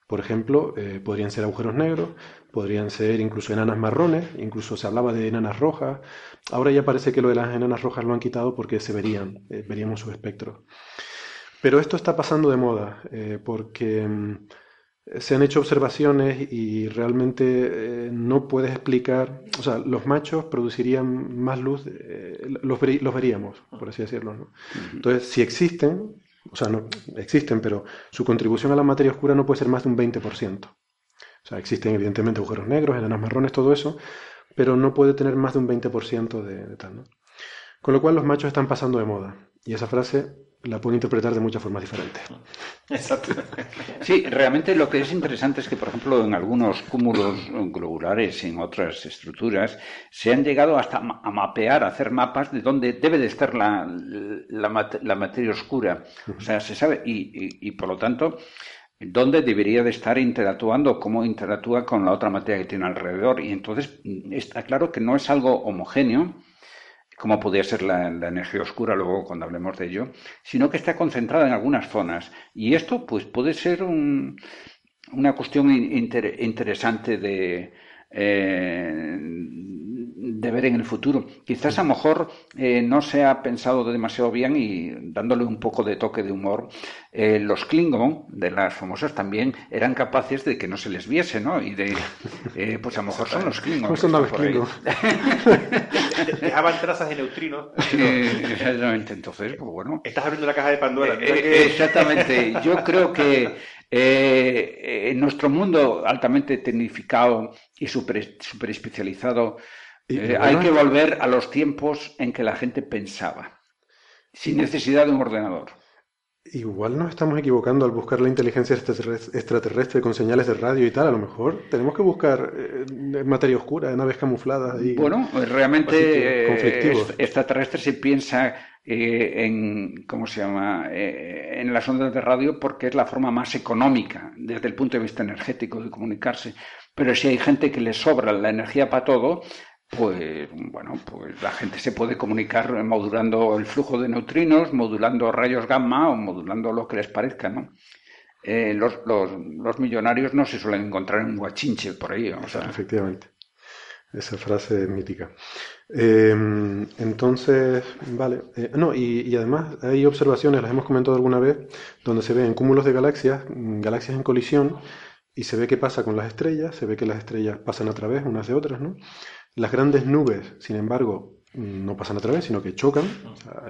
Por ejemplo, eh, podrían ser agujeros negros, podrían ser incluso enanas marrones, incluso se hablaba de enanas rojas. Ahora ya parece que lo de las enanas rojas lo han quitado porque se verían, eh, veríamos su espectro. Pero esto está pasando de moda eh, porque mm, se han hecho observaciones y realmente eh, no puedes explicar, o sea, los machos producirían más luz, eh, los, veríamos, por así decirlo. Entonces, si existen, o sea, no existen, pero su contribución a la materia oscura no puede ser más de un 20%. O sea, existen evidentemente agujeros negros, enanas marrones, todo eso, pero no puede tener más de un 20% de, de tal. ¿no? Con lo cual los machos están pasando de moda. Y esa frase la pueden interpretar de muchas formas diferentes. Exacto. Sí, realmente lo que es interesante es que, por ejemplo, en algunos cúmulos globulares y en otras estructuras se han llegado hasta a mapear, a hacer mapas de dónde debe de estar la, materia oscura. O sea, se sabe, y, y, por lo tanto, dónde debería de estar interactuando, cómo interactúa con la otra materia que tiene alrededor. Y entonces está claro que no es algo homogéneo como podría ser la, energía oscura luego cuando hablemos de ello, sino que está concentrada en algunas zonas. Y esto pues puede ser una cuestión interesante de, eh, de ver en el futuro. Quizás a lo mejor eh, no se ha pensado demasiado bien y dándole un poco de toque de humor, eh, los Klingon de las famosas también eran capaces de que no se les viese, ¿no? Y de, pues a lo mejor son los Klingon. son los Klingon? [LAUGHS] Dejaban trazas de neutrinos. [LAUGHS] exactamente, entonces, pues bueno. Estás abriendo la caja de Pandora. Exactamente, yo creo que eh, en nuestro mundo altamente tecnificado y super, super especializado, eh, hay que volver a los tiempos en que la gente pensaba, sin necesidad de un ordenador. Igual nos estamos equivocando al buscar la inteligencia extraterrestre con señales de radio y tal. A lo mejor tenemos que buscar eh, materia oscura, naves camufladas. Y bueno, realmente extraterrestre se piensa eh, en, ¿cómo se llama?, eh, en las ondas de radio porque es la forma más económica desde el punto de vista energético de comunicarse. Pero si hay gente que le sobra la energía para todo, pues bueno, pues la gente se puede comunicar modulando el flujo de neutrinos, modulando rayos gamma o modulando lo que les parezca, ¿no? Eh, los, los, los, millonarios no se suelen encontrar en guachinche por ahí. Efectivamente. Esa frase es mítica. Em, entonces, vale. Eh, no, y, además hay observaciones, las hemos comentado alguna vez, donde se ven cúmulos de galaxias, mm, galaxias en colisión, y se ve qué pasa con las estrellas, se ve que las estrellas pasan a través unas de otras, ¿no? Las grandes nubes, sin embargo, no pasan a través, sino que chocan.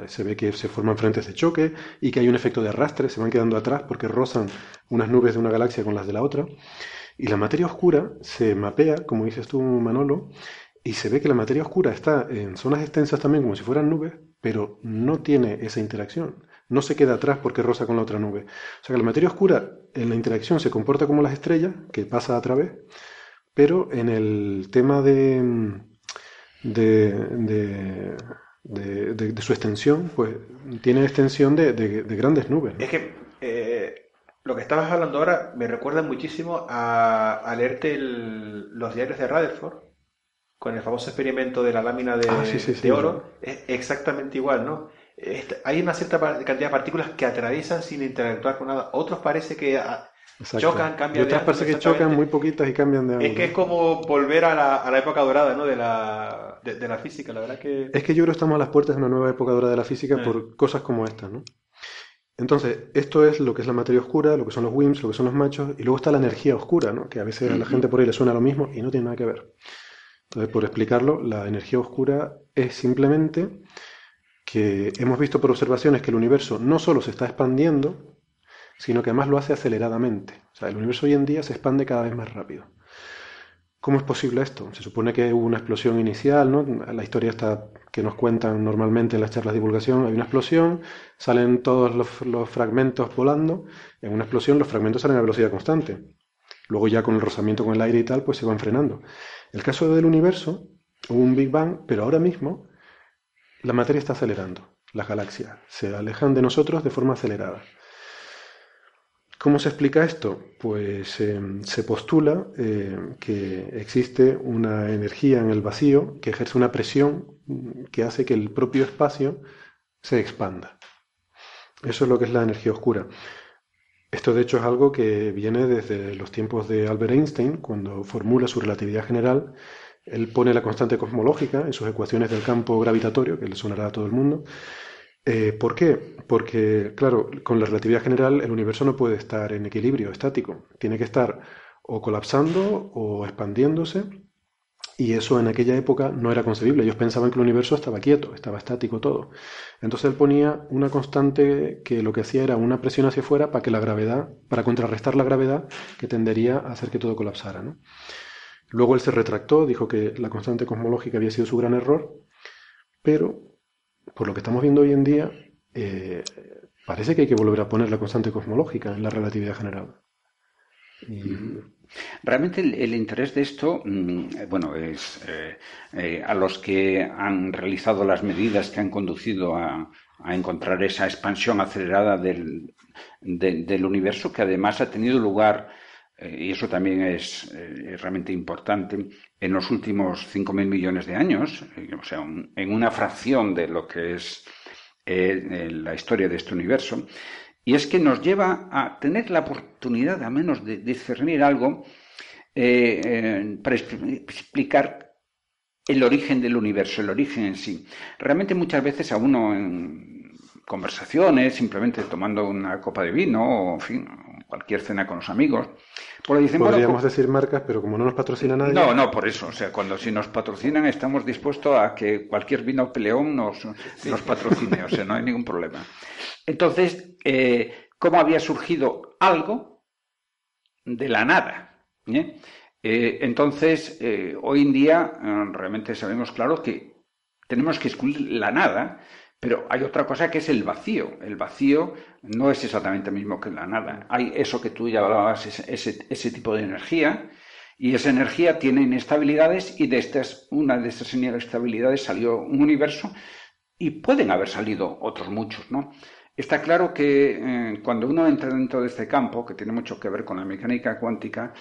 se ve que se forman frentes de choque y que hay un efecto de arrastre, se van quedando atrás porque rozan unas nubes de una galaxia con las de la otra. Y la materia oscura se mapea, como dices tú, Manolo, y se ve que la materia oscura está en zonas extensas también como si fueran nubes, pero no tiene esa interacción. No se queda atrás porque roza con la otra nube. O sea que la materia oscura en la interacción se comporta como las estrellas, que pasa a través, pero en el tema de, de, de, su extensión, pues tiene extensión de, grandes nubes. Es que eh, lo que estabas hablando ahora me recuerda muchísimo a, leerte los diarios de Rutherford con el famoso experimento de la lámina de, ah, oro, es exactamente igual, ¿no? Este, hay una cierta cantidad de partículas que atraviesan sin interactuar con nada. Otros parece que chocan, cambian y otras parece que chocan muy poquitas y cambian de ángulo. Es que es como volver a la, a la época dorada ¿no? de, la, de, la física, la verdad que... Es que yo creo que estamos a las puertas de una nueva época dorada de la física eh. por cosas como estas, ¿no? Entonces, esto es lo que es la materia oscura, lo que son los WIMPs, lo que son los machos, y luego está la energía oscura, ¿no? que a veces a la gente por ahí le suena lo mismo y no tiene nada que ver. Entonces, por explicarlo, la energía oscura es simplemente que hemos visto por observaciones que el universo no solo se está expandiendo, sino que además lo hace aceleradamente. O sea, el universo hoy en día se expande cada vez más rápido. ¿Cómo es posible esto? Se supone que hubo una explosión inicial, ¿no? La historia está que nos cuentan normalmente en las charlas de divulgación, hay una explosión, salen todos los, fragmentos volando, en una explosión los fragmentos salen a velocidad constante. Luego ya con el rozamiento con el aire y tal, pues se van frenando. El caso del universo, hubo un Big Bang, pero ahora mismo la materia está acelerando. Las galaxias se alejan de nosotros de forma acelerada. ¿Cómo se explica esto? Pues em, se postula em, que existe una energía en el vacío que ejerce una presión mm, que hace que el propio espacio se expanda. Eso es lo que es la energía oscura. Esto de hecho es algo que viene desde los tiempos de Albert Einstein, cuando formula su relatividad general. Él pone la constante cosmológica en sus ecuaciones del campo gravitatorio, que le sonará a todo el mundo, eh, ¿Por qué? Porque, claro, con la relatividad general el universo no puede estar en equilibrio estático. Tiene que estar o colapsando o expandiéndose. Y eso en aquella época no era concebible. Ellos pensaban que el universo estaba quieto, estaba estático todo. Entonces él ponía una constante que lo que hacía era una presión hacia afuera para que la gravedad, para contrarrestar la gravedad que tendería a hacer que todo colapsara. Luego él se retractó, dijo que la constante cosmológica había sido su gran error, pero por lo que estamos viendo hoy en día, eh, parece que hay que volver a poner la constante cosmológica en la relatividad general. Realmente el, interés de esto, mm, bueno, es eh, eh, a los que han realizado las medidas que han conducido a, encontrar esa expansión acelerada del, universo, que además ha tenido lugar, y eso también es realmente importante, en los últimos 5.000 millones de años, eh, o sea, en una fracción de lo que es eh, la historia de este universo, y es que nos lleva a tener la oportunidad, a menos de discernir algo, eh, para explicar el origen del universo, el origen en sí. Realmente muchas veces a uno en conversaciones, simplemente tomando una copa de vino o en fin, cualquier cena con los amigos, pues Podríamos decir marcas, pero como no nos patrocina nadie. No, no, por eso. O sea, cuando si nos patrocinan, estamos dispuestos a que cualquier vino peleón nos, nos patrocine. O sea, no hay ningún problema. Entonces, eh, ¿cómo había surgido algo de la nada? ¿Eh? Eh, entonces, hoy en día realmente sabemos claro que tenemos que excluir la nada pero hay otra cosa que es el vacío. El vacío no es exactamente el mismo que la nada. Hay eso que tú ya hablabas, ese, ese, tipo de energía, y esa energía tiene inestabilidades, y de estas, una de estas inestabilidades salió un universo, y pueden haber salido otros muchos, ¿no? Está claro que eh, cuando uno entra dentro de este campo, que tiene mucho que ver con la mecánica cuántica,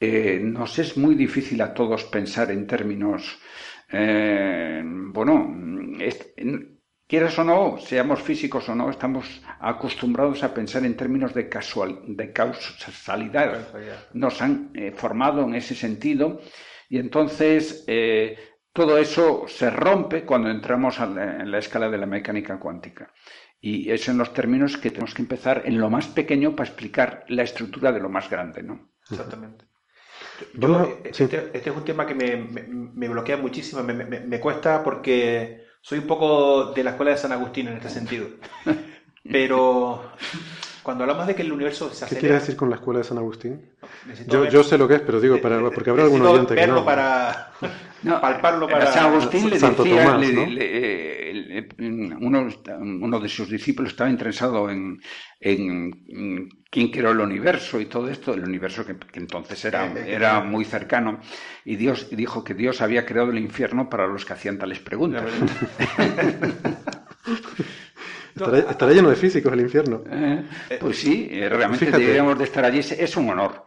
eh, nos es muy difícil a todos pensar en términos, eh, bueno, Quieras o no, seamos físicos o no, estamos acostumbrados a pensar en términos de, casual, de causalidad. Nos han eh, formado en ese sentido y entonces eh, todo eso se rompe cuando entramos en la escala de la mecánica cuántica. Y es en los términos que tenemos que empezar en lo más pequeño para explicar la estructura de lo más grande, ¿no? Exactamente. Yo, este, este, es un tema que me, bloquea muchísimo, me cuesta porque soy un poco de la escuela de San Agustín en este sentido. [LAUGHS] Pero cuando hablamos de que el universo se acelera... ¿Qué quiere decir con la escuela de San Agustín? Yo, yo, sé lo que es, pero digo, para, porque habrá algún oyente que no. para palparlo para... San Agustín le decía, eh, uno, uno, de sus discípulos estaba interesado en, en, quién creó el universo y todo esto, el universo que, entonces era, era muy cercano, y Dios dijo que Dios había creado el infierno para los que hacían tales preguntas. [LAUGHS] Estará, lleno de físicos el infierno. Eh, pues sí, eh, realmente deberíamos de estar allí. Es [LAUGHS] un honor.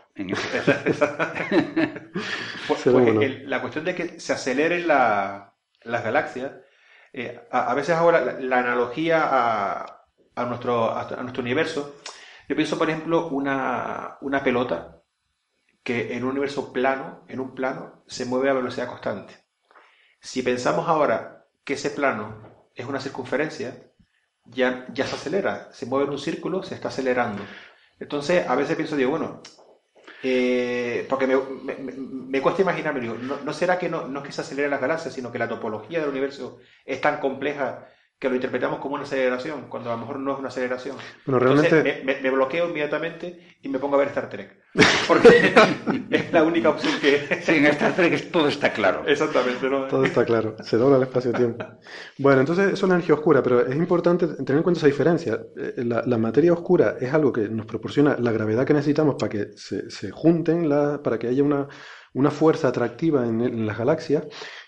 Pues, pues, la cuestión de que se aceleren las galaxias, eh, a, veces ahora la, analogía a, nuestro, a, nuestro universo, yo pienso, por ejemplo, una, una pelota que en un universo plano, en un plano, se mueve a velocidad constante. Si pensamos ahora que ese plano es una circunferencia, ya, ya se acelera, se mueve en un círculo, se está acelerando. Entonces, a veces pienso, digo, bueno, eh, porque me, cuesta imaginarme, digo, no, ¿no será que no, no es que se aceleren las galaxias, sino que la topología del universo es tan compleja que lo interpretamos como una aceleración, cuando a lo mejor no es una aceleración. Bueno, realmente... me, bloqueo inmediatamente y me pongo a ver Star Trek. [LAUGHS] Porque es la única opción que... [LAUGHS] Sí, en Star Trek todo está claro. Exactamente. ¿no? Todo está claro. Se dobla el espacio-tiempo. Bueno, entonces eso es la energía oscura, pero es importante tener en cuenta esa diferencia. Eh, la, materia oscura es algo que nos proporciona la gravedad que necesitamos para que se, se junten, la, para que haya una una fuerza atractiva en, las galaxias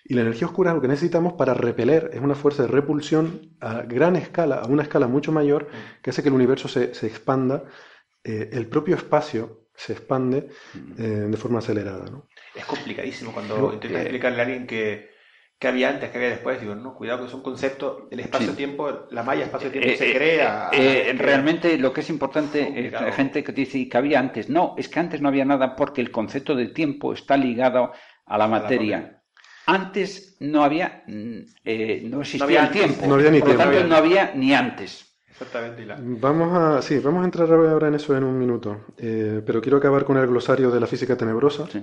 y la energía oscura es lo que necesitamos para repeler, es una fuerza de repulsión a gran escala, a una escala mucho mayor, que hace que el universo se, expanda, eh, el propio espacio se expande eh, de forma acelerada. Es complicadísimo cuando intentas explicarle a alguien que que había antes, que había después. Digo, no, cuidado, que es un concepto, el espacio-tiempo, la malla espacio-tiempo eh, se eh, crea. Eh, realmente lo que es importante es la gente que dice que había antes. No, es que antes no había nada porque el concepto de tiempo está ligado a la materia. Antes no había, no existía el tiempo. No había ni Por tiempo. Lo tanto, no había ni antes. Exactamente. Vamos a, sí, vamos a entrar ahora en eso en un minuto, pero quiero acabar con el glosario de la física tenebrosa. Sí.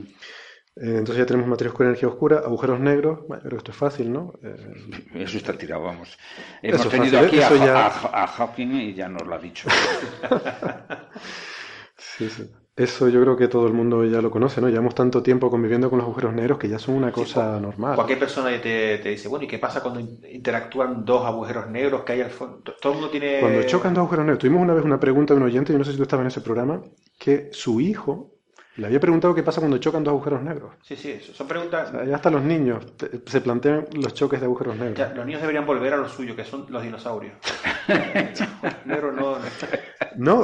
Eh, entonces ya tenemos materia oscura, energía oscura, agujeros negros. Bueno, creo que esto es fácil, ¿no? Eh, eso está tirado, vamos. Hemos tenido aquí a, a, Hawking y ya nos lo ha dicho. [LAUGHS] sí, sí. Eso yo creo que todo el mundo ya lo conoce, ¿no? Llevamos tanto tiempo conviviendo con los agujeros negros que ya son una cosa normal. Cualquier persona te, te, dice, bueno, ¿y qué pasa cuando interactúan dos agujeros negros que hay al fondo? Todo el mundo tiene... Cuando chocan dos agujeros negros. Tuvimos una vez una pregunta de un oyente, yo no sé si tú estabas en ese programa, que su hijo le había preguntado qué pasa cuando chocan dos agujeros negros. Sí, sí, son preguntas. ya hasta los niños se plantean los choques de agujeros negros. los niños deberían volver a lo suyo, que son los dinosaurios. [LAUGHS] Negro no, no.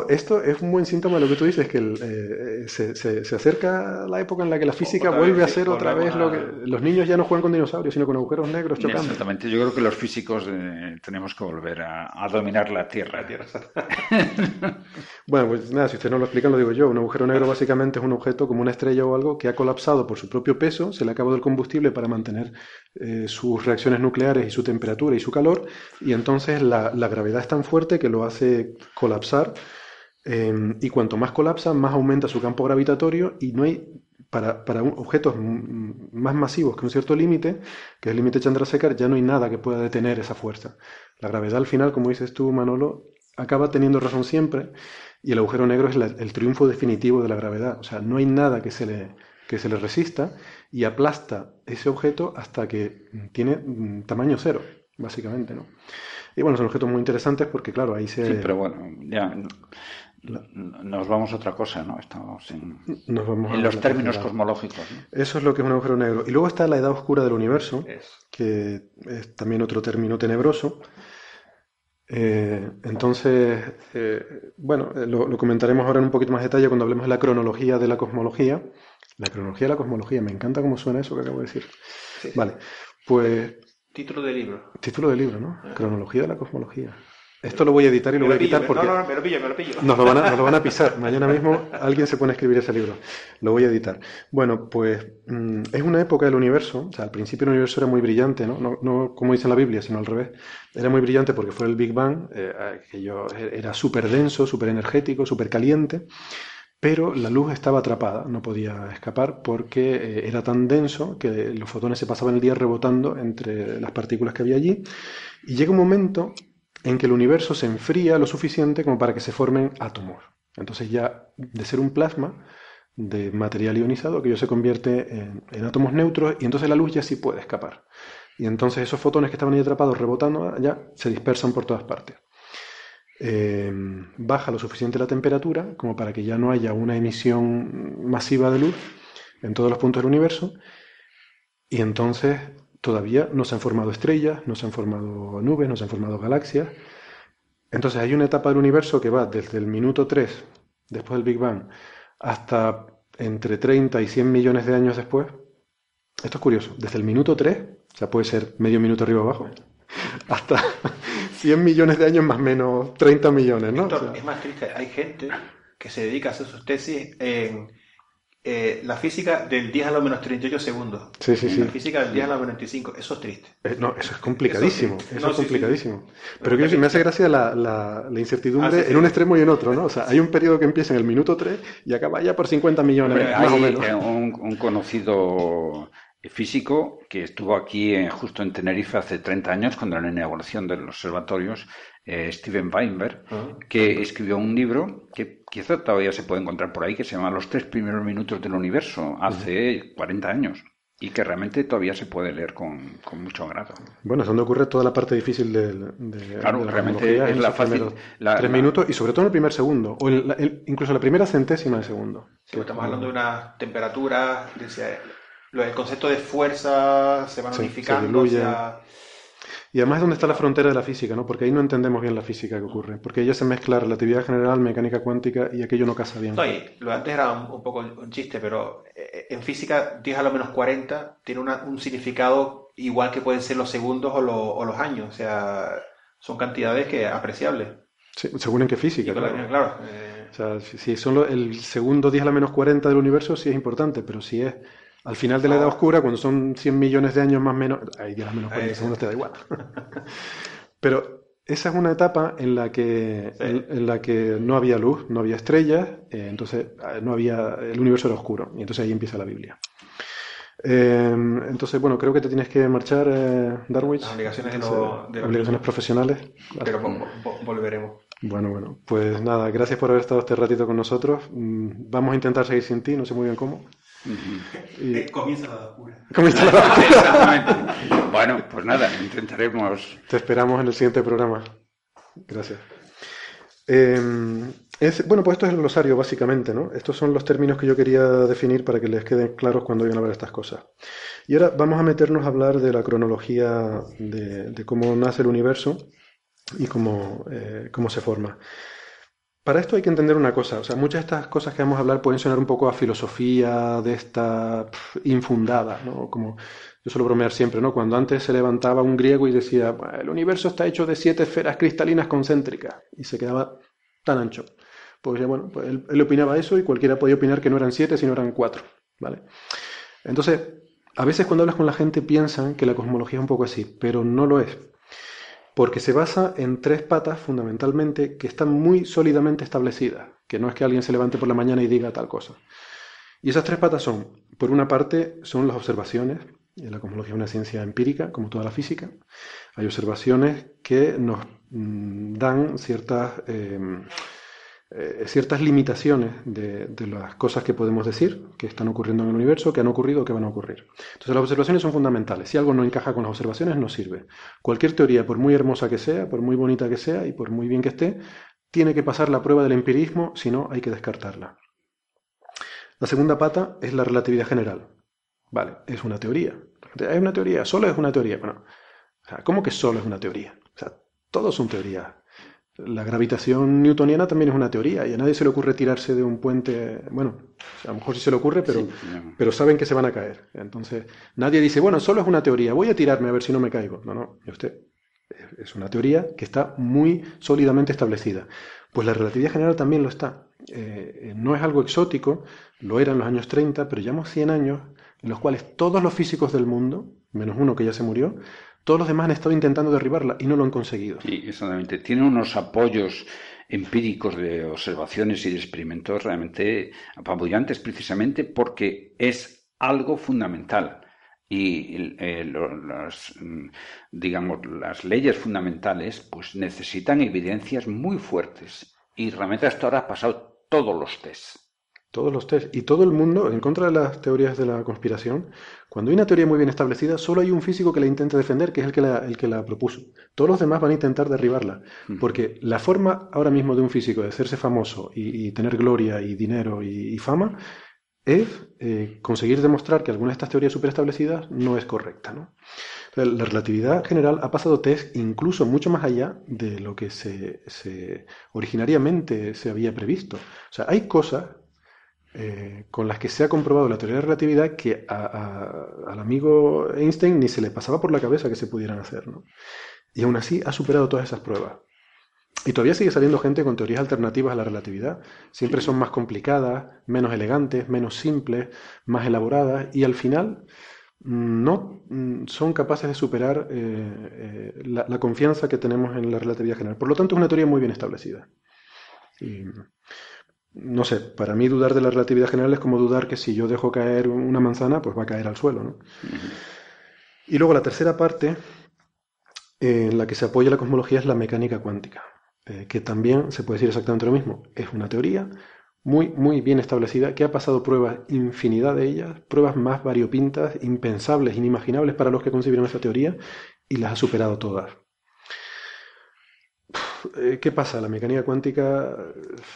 Esto es un buen síntoma de lo que tú dices, que eh, se, se, acerca la época en la que la física vuelve a ser otra vez lo que. Los niños ya no juegan con dinosaurios, sino con agujeros negros chocando. Exactamente, yo creo que los físicos eh, tenemos que volver a, dominar la Tierra. La tierra. bueno, pues nada, si ustedes no lo explican, lo digo yo. Un agujero negro básicamente es un objeto como una estrella o algo que ha colapsado por su propio peso, se le ha acabado el combustible para mantener eh, sus reacciones nucleares y su temperatura y su calor, y entonces la, gravedad es tan fuerte que lo hace colapsar, em, y cuanto más colapsa, más aumenta su campo gravitatorio, y no hay, para, para objetos más masivos que un cierto límite, que es el límite Chandrasekhar, ya no hay nada que pueda detener esa fuerza. La gravedad al final, como dices tú, Manolo, acaba teniendo razón siempre, y el agujero negro es el triunfo definitivo de la gravedad. O sea, no hay nada que se le, que se le resista y aplasta ese objeto hasta que tiene mm, tamaño cero, básicamente, ¿no? Y bueno, son objetos muy interesantes porque, claro, ahí se... Sí, pero bueno, ya nos vamos a otra cosa, ¿no? Estamos en, en los términos cosmológicos. Eso es lo que es un agujero negro. Y luego está la edad oscura del universo, que es también otro término tenebroso, eh, entonces, eh, bueno, eh, lo, comentaremos ahora en un poquito más detalle cuando hablemos de la cronología de la cosmología. La cronología de la cosmología, me encanta cómo suena eso que acabo de decir. Vale, pues... Título de libro. Título de libro, ¿no? Cronología de la cosmología. Esto lo voy a editar y lo voy a quitar porque... No, no, me lo pillo, me lo pillo. Nos lo, van a, nos lo van a [LAUGHS] pisar. Mañana mismo alguien se pone a escribir ese libro. Lo voy a editar. Bueno, pues mm, es una época del universo. O sea, al principio el universo era muy brillante, ¿no? No, no como dice en la Biblia, sino al revés. Era muy brillante porque fue el Big Bang, eh, que yo, era súper denso, súper energético, súper caliente. Pero la luz estaba atrapada, no podía escapar porque eh, era tan denso que los fotones se pasaban el día rebotando entre las partículas que había allí. Y llega un momento en que el universo se enfría lo suficiente como para que se formen átomos. Entonces ya de ser un plasma de material ionizado, aquello se convierte en, átomos neutros y entonces la luz ya sí puede escapar. Y entonces esos fotones que estaban ahí atrapados rebotando ya se dispersan por todas partes. Eh, baja lo suficiente la temperatura como para que ya no haya una emisión masiva de luz en todos los puntos del universo y entonces todavía no se han formado estrellas, no se han formado nubes, no se han formado galaxias. Entonces hay una etapa del universo que va desde el minuto 3, después del Big Bang, hasta entre 30 y 100 millones de años después. Esto es curioso, desde el minuto 3, o sea, puede ser medio minuto arriba o abajo, [LAUGHS] hasta 100 millones de años más o menos 30 millones, ¿no? es más triste, hay gente que se dedica a hacer sus tesis en eh, la física del 10 a lo menos 38 segundos. Sí, sí, sí. La física del 10 a lo menos 25. Eso es triste. Eh, no, eso es complicadísimo. Eso, es complicadísimo. Pero que me hace gracia la, la, incertidumbre ah, en un extremo y en otro, ¿no? O sea, hay un periodo que empieza en el minuto 3 y acaba ya por 50 millones, más o menos. Un, un conocido físico que estuvo aquí justo en Tenerife hace 30 años, cuando era la inauguración de los observatorios, eh, Steven Weinberg, ah. que escribió un libro que quizá todavía se puede encontrar por ahí, que se llama Los tres primeros minutos del universo, hace 40 años. Y que realmente todavía se puede leer con, mucho agrado. Bueno, es donde ocurre toda la parte difícil de, claro, realmente es la fácil. tres minutos y sobre todo en el primer segundo, o incluso la primera centésima de segundo. estamos hablando de una temperatura, el concepto de fuerza se va modificando. Y además es donde está la frontera de la física, ¿no? Porque ahí no entendemos bien la física que ocurre. Porque ella se mezcla relatividad general, mecánica cuántica y aquello no casa bien. No, y lo antes era un, poco un chiste, pero eh, en física 10 a lo menos 40 tiene un significado igual que pueden ser los segundos o, los años. O sea, son cantidades que apreciables. según en qué física, claro. claro eh. O sea, si, si son el segundo 10 a la menos 40 del universo, sí es importante, pero si es al final de la Edad Oscura, cuando son 100 millones de años más o menos, ahí ya menos 40 segundos te da igual. [LAUGHS] Pero esa es una etapa en la que, en, la que no había luz, no había estrellas, eh, entonces eh, no había, el universo era oscuro, y entonces ahí empieza la Biblia. Eh, entonces, bueno, creo que te tienes que marchar, eh, Darwin. Las obligaciones, de obligaciones profesionales. Pero volveremos. Bueno, bueno, pues nada, gracias por haber estado este ratito con nosotros. Mm, vamos a intentar seguir sin ti, no sé muy bien cómo. Eh, comienza la locura. Comienza la [LAUGHS] locura. Exactamente. Bueno, pues nada, intentaremos. Te esperamos en el siguiente programa. Gracias. Em, bueno, pues esto es el glosario, básicamente, ¿no? Estos son los términos que yo quería definir para que les queden claros cuando vayan a ver estas cosas. Y ahora vamos a meternos a hablar de la cronología de, cómo nace el universo y cómo, eh, cómo se forma. Para esto hay que entender una cosa, o sea, muchas de estas cosas que vamos a hablar pueden sonar un poco a filosofía de esta infundada, ¿no? Como yo suelo bromear siempre, ¿no? Cuando antes se levantaba un griego y decía, el universo está hecho de siete esferas cristalinas concéntricas y se quedaba tan ancho. Pues bueno, pues él, él opinaba eso y cualquiera podía opinar que no eran siete, sino eran cuatro, ¿vale? Entonces, a veces cuando hablas con la gente piensan que la cosmología es un poco así, pero no lo es porque se basa en tres patas fundamentalmente que están muy sólidamente establecidas, que no es que alguien se levante por la mañana y diga tal cosa. Y esas tres patas son, por una parte, son las observaciones, la cosmología es una ciencia empírica, como toda la física. Hay observaciones que nos mm, dan ciertas eh, eh, ciertas limitaciones de, las cosas que podemos decir que están ocurriendo en el universo, que han ocurrido que van a ocurrir. Entonces las observaciones son fundamentales. Si algo no encaja con las observaciones, no sirve. Cualquier teoría, por muy hermosa que sea, por muy bonita que sea y por muy bien que esté, tiene que pasar la prueba del empirismo, si no, hay que descartarla. La segunda pata es la relatividad general. Vale, es una teoría. Es una teoría, solo es una teoría. Bueno, ¿cómo que solo es una teoría? O sea, todos son teorías. La gravitación newtoniana también es una teoría y a nadie se le ocurre tirarse de un puente. Bueno, a lo mejor sí se le ocurre, pero, pero saben que se van a caer. Entonces, nadie dice, bueno, solo es una teoría, voy a tirarme a ver si no me caigo. No, no, y usted. Es una teoría que está muy sólidamente establecida. Pues la relatividad general también lo está. Eh, no es algo exótico, lo era en los años 30, pero llevamos 100 años en los cuales todos los físicos del mundo, menos uno que ya se murió, todos los demás han estado intentando derribarla y no lo han conseguido. Sí, exactamente. Tiene unos apoyos empíricos de observaciones y de experimentos realmente apabullantes precisamente porque es algo fundamental y eh, las, digamos las leyes fundamentales pues necesitan evidencias muy fuertes y realmente hasta ahora ha pasado todos los tests todos los test y todo el mundo, en contra de las teorías de la conspiración, cuando hay una teoría muy bien establecida, solo hay un físico que la intenta defender, que es el que la, el que la propuso. Todos los demás van a intentar derribarla, porque la forma ahora mismo de un físico de hacerse famoso y, tener gloria y dinero y, fama es eh, conseguir demostrar que alguna de estas teorías superestablecidas no es correcta. ¿no? la relatividad general ha pasado test incluso mucho más allá de lo que se, se originariamente se había previsto. O sea, hay cosas eh, con las que se ha comprobado la teoría de la relatividad que al amigo Einstein ni se le pasaba por la cabeza que se pudieran hacer. ¿no? Y aún así ha superado todas esas pruebas. Y todavía sigue saliendo gente con teorías alternativas a la relatividad. Siempre son más complicadas, menos elegantes, menos simples, más elaboradas y al final mm, no mm, son capaces de superar eh, eh, la, confianza que tenemos en la relatividad general. Por lo tanto, es una teoría muy bien establecida. Y, no sé, para mí dudar de la relatividad general es como dudar que si yo dejo caer una manzana, pues va a caer al suelo. ¿no? Y luego la tercera parte en la que se apoya la cosmología es la mecánica cuántica. Eh, que también se puede decir exactamente lo mismo. Es una teoría muy, muy bien establecida, que ha pasado pruebas, infinidad de ellas, pruebas más variopintas, impensables, inimaginables para los que concibieron esa teoría, y las ha superado todas. Eh, ¿Qué pasa? La mecánica cuántica,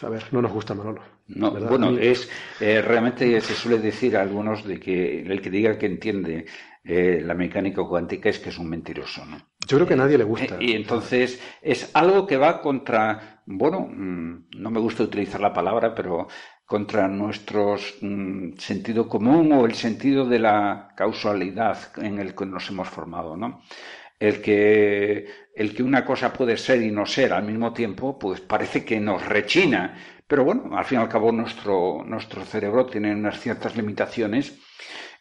a ver, no nos gusta Manolo. No, bueno, es eh, realmente se suele decir a algunos de que el que diga que entiende eh, la mecánica cuántica es que es un mentiroso, ¿no? Yo creo que a nadie le gusta. y entonces es algo que va contra, bueno, mm, no me gusta utilizar la palabra, pero contra nuestro mm, sentido común o el sentido de la causalidad en el que nos hemos formado, ¿no? El que, el que una cosa puede ser y no ser al mismo tiempo, pues parece que nos rechina. Pero bueno, al fin y al cabo nuestro, nuestro cerebro tiene unas ciertas limitaciones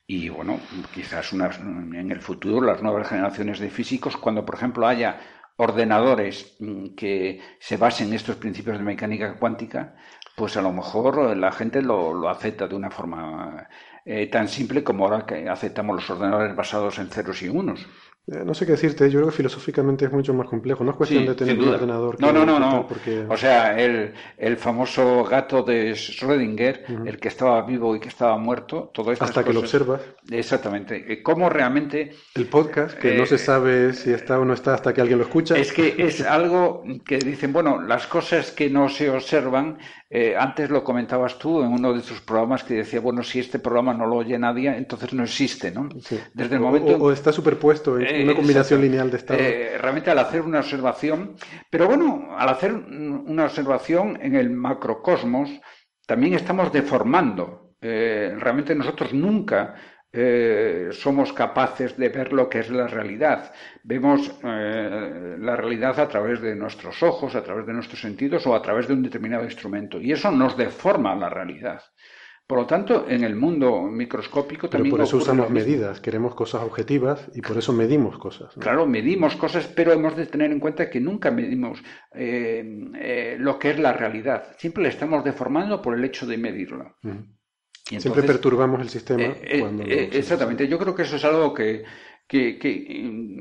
y bueno, quizás unas, en el futuro las nuevas generaciones de físicos, cuando por ejemplo haya ordenadores mm, que se basen en estos principios de mecánica cuántica, pues a lo mejor la gente lo, lo acepta de una forma eh, tan simple como ahora que aceptamos los ordenadores basados en ceros y unos. Eh, no sé qué decirte, yo creo que filosóficamente es mucho más complejo. No es cuestión de tener un ordenador. No, no, no, no. O sea, el, el, famoso gato de Schrödinger, el que estaba vivo y que estaba muerto, todo esto. Hasta que lo observas. Exactamente. Eh, ¿Cómo realmente. El podcast, que no se eh, sabe si está o no está hasta que alguien lo escucha. Es que es algo que dicen, bueno, las cosas que no se observan eh, antes lo comentabas tú en uno de tus programas que decía, bueno, si este programa no lo oye nadie, entonces no existe, ¿no? Desde el momento... O, está superpuesto en una combinación lineal de estado. Eh, realmente al hacer una observación, pero bueno, al hacer una observación en el macrocosmos, también estamos deformando. Eh, realmente nosotros nunca eh, somos capaces de ver lo que es la realidad. Vemos eh, la realidad a través de nuestros ojos, a través de nuestros sentidos o a través de un determinado instrumento. Y eso nos deforma la realidad. Por lo tanto, en el mundo microscópico también. Pero por eso usamos medidas, queremos cosas objetivas y por eso medimos cosas. Claro, medimos cosas, pero hemos de tener en cuenta que nunca medimos eh, lo que es la realidad. Siempre le estamos deformando por el hecho de Siempre perturbamos el sistema. Eh, eh, cuando eh, exactamente, yo creo que eso es algo que,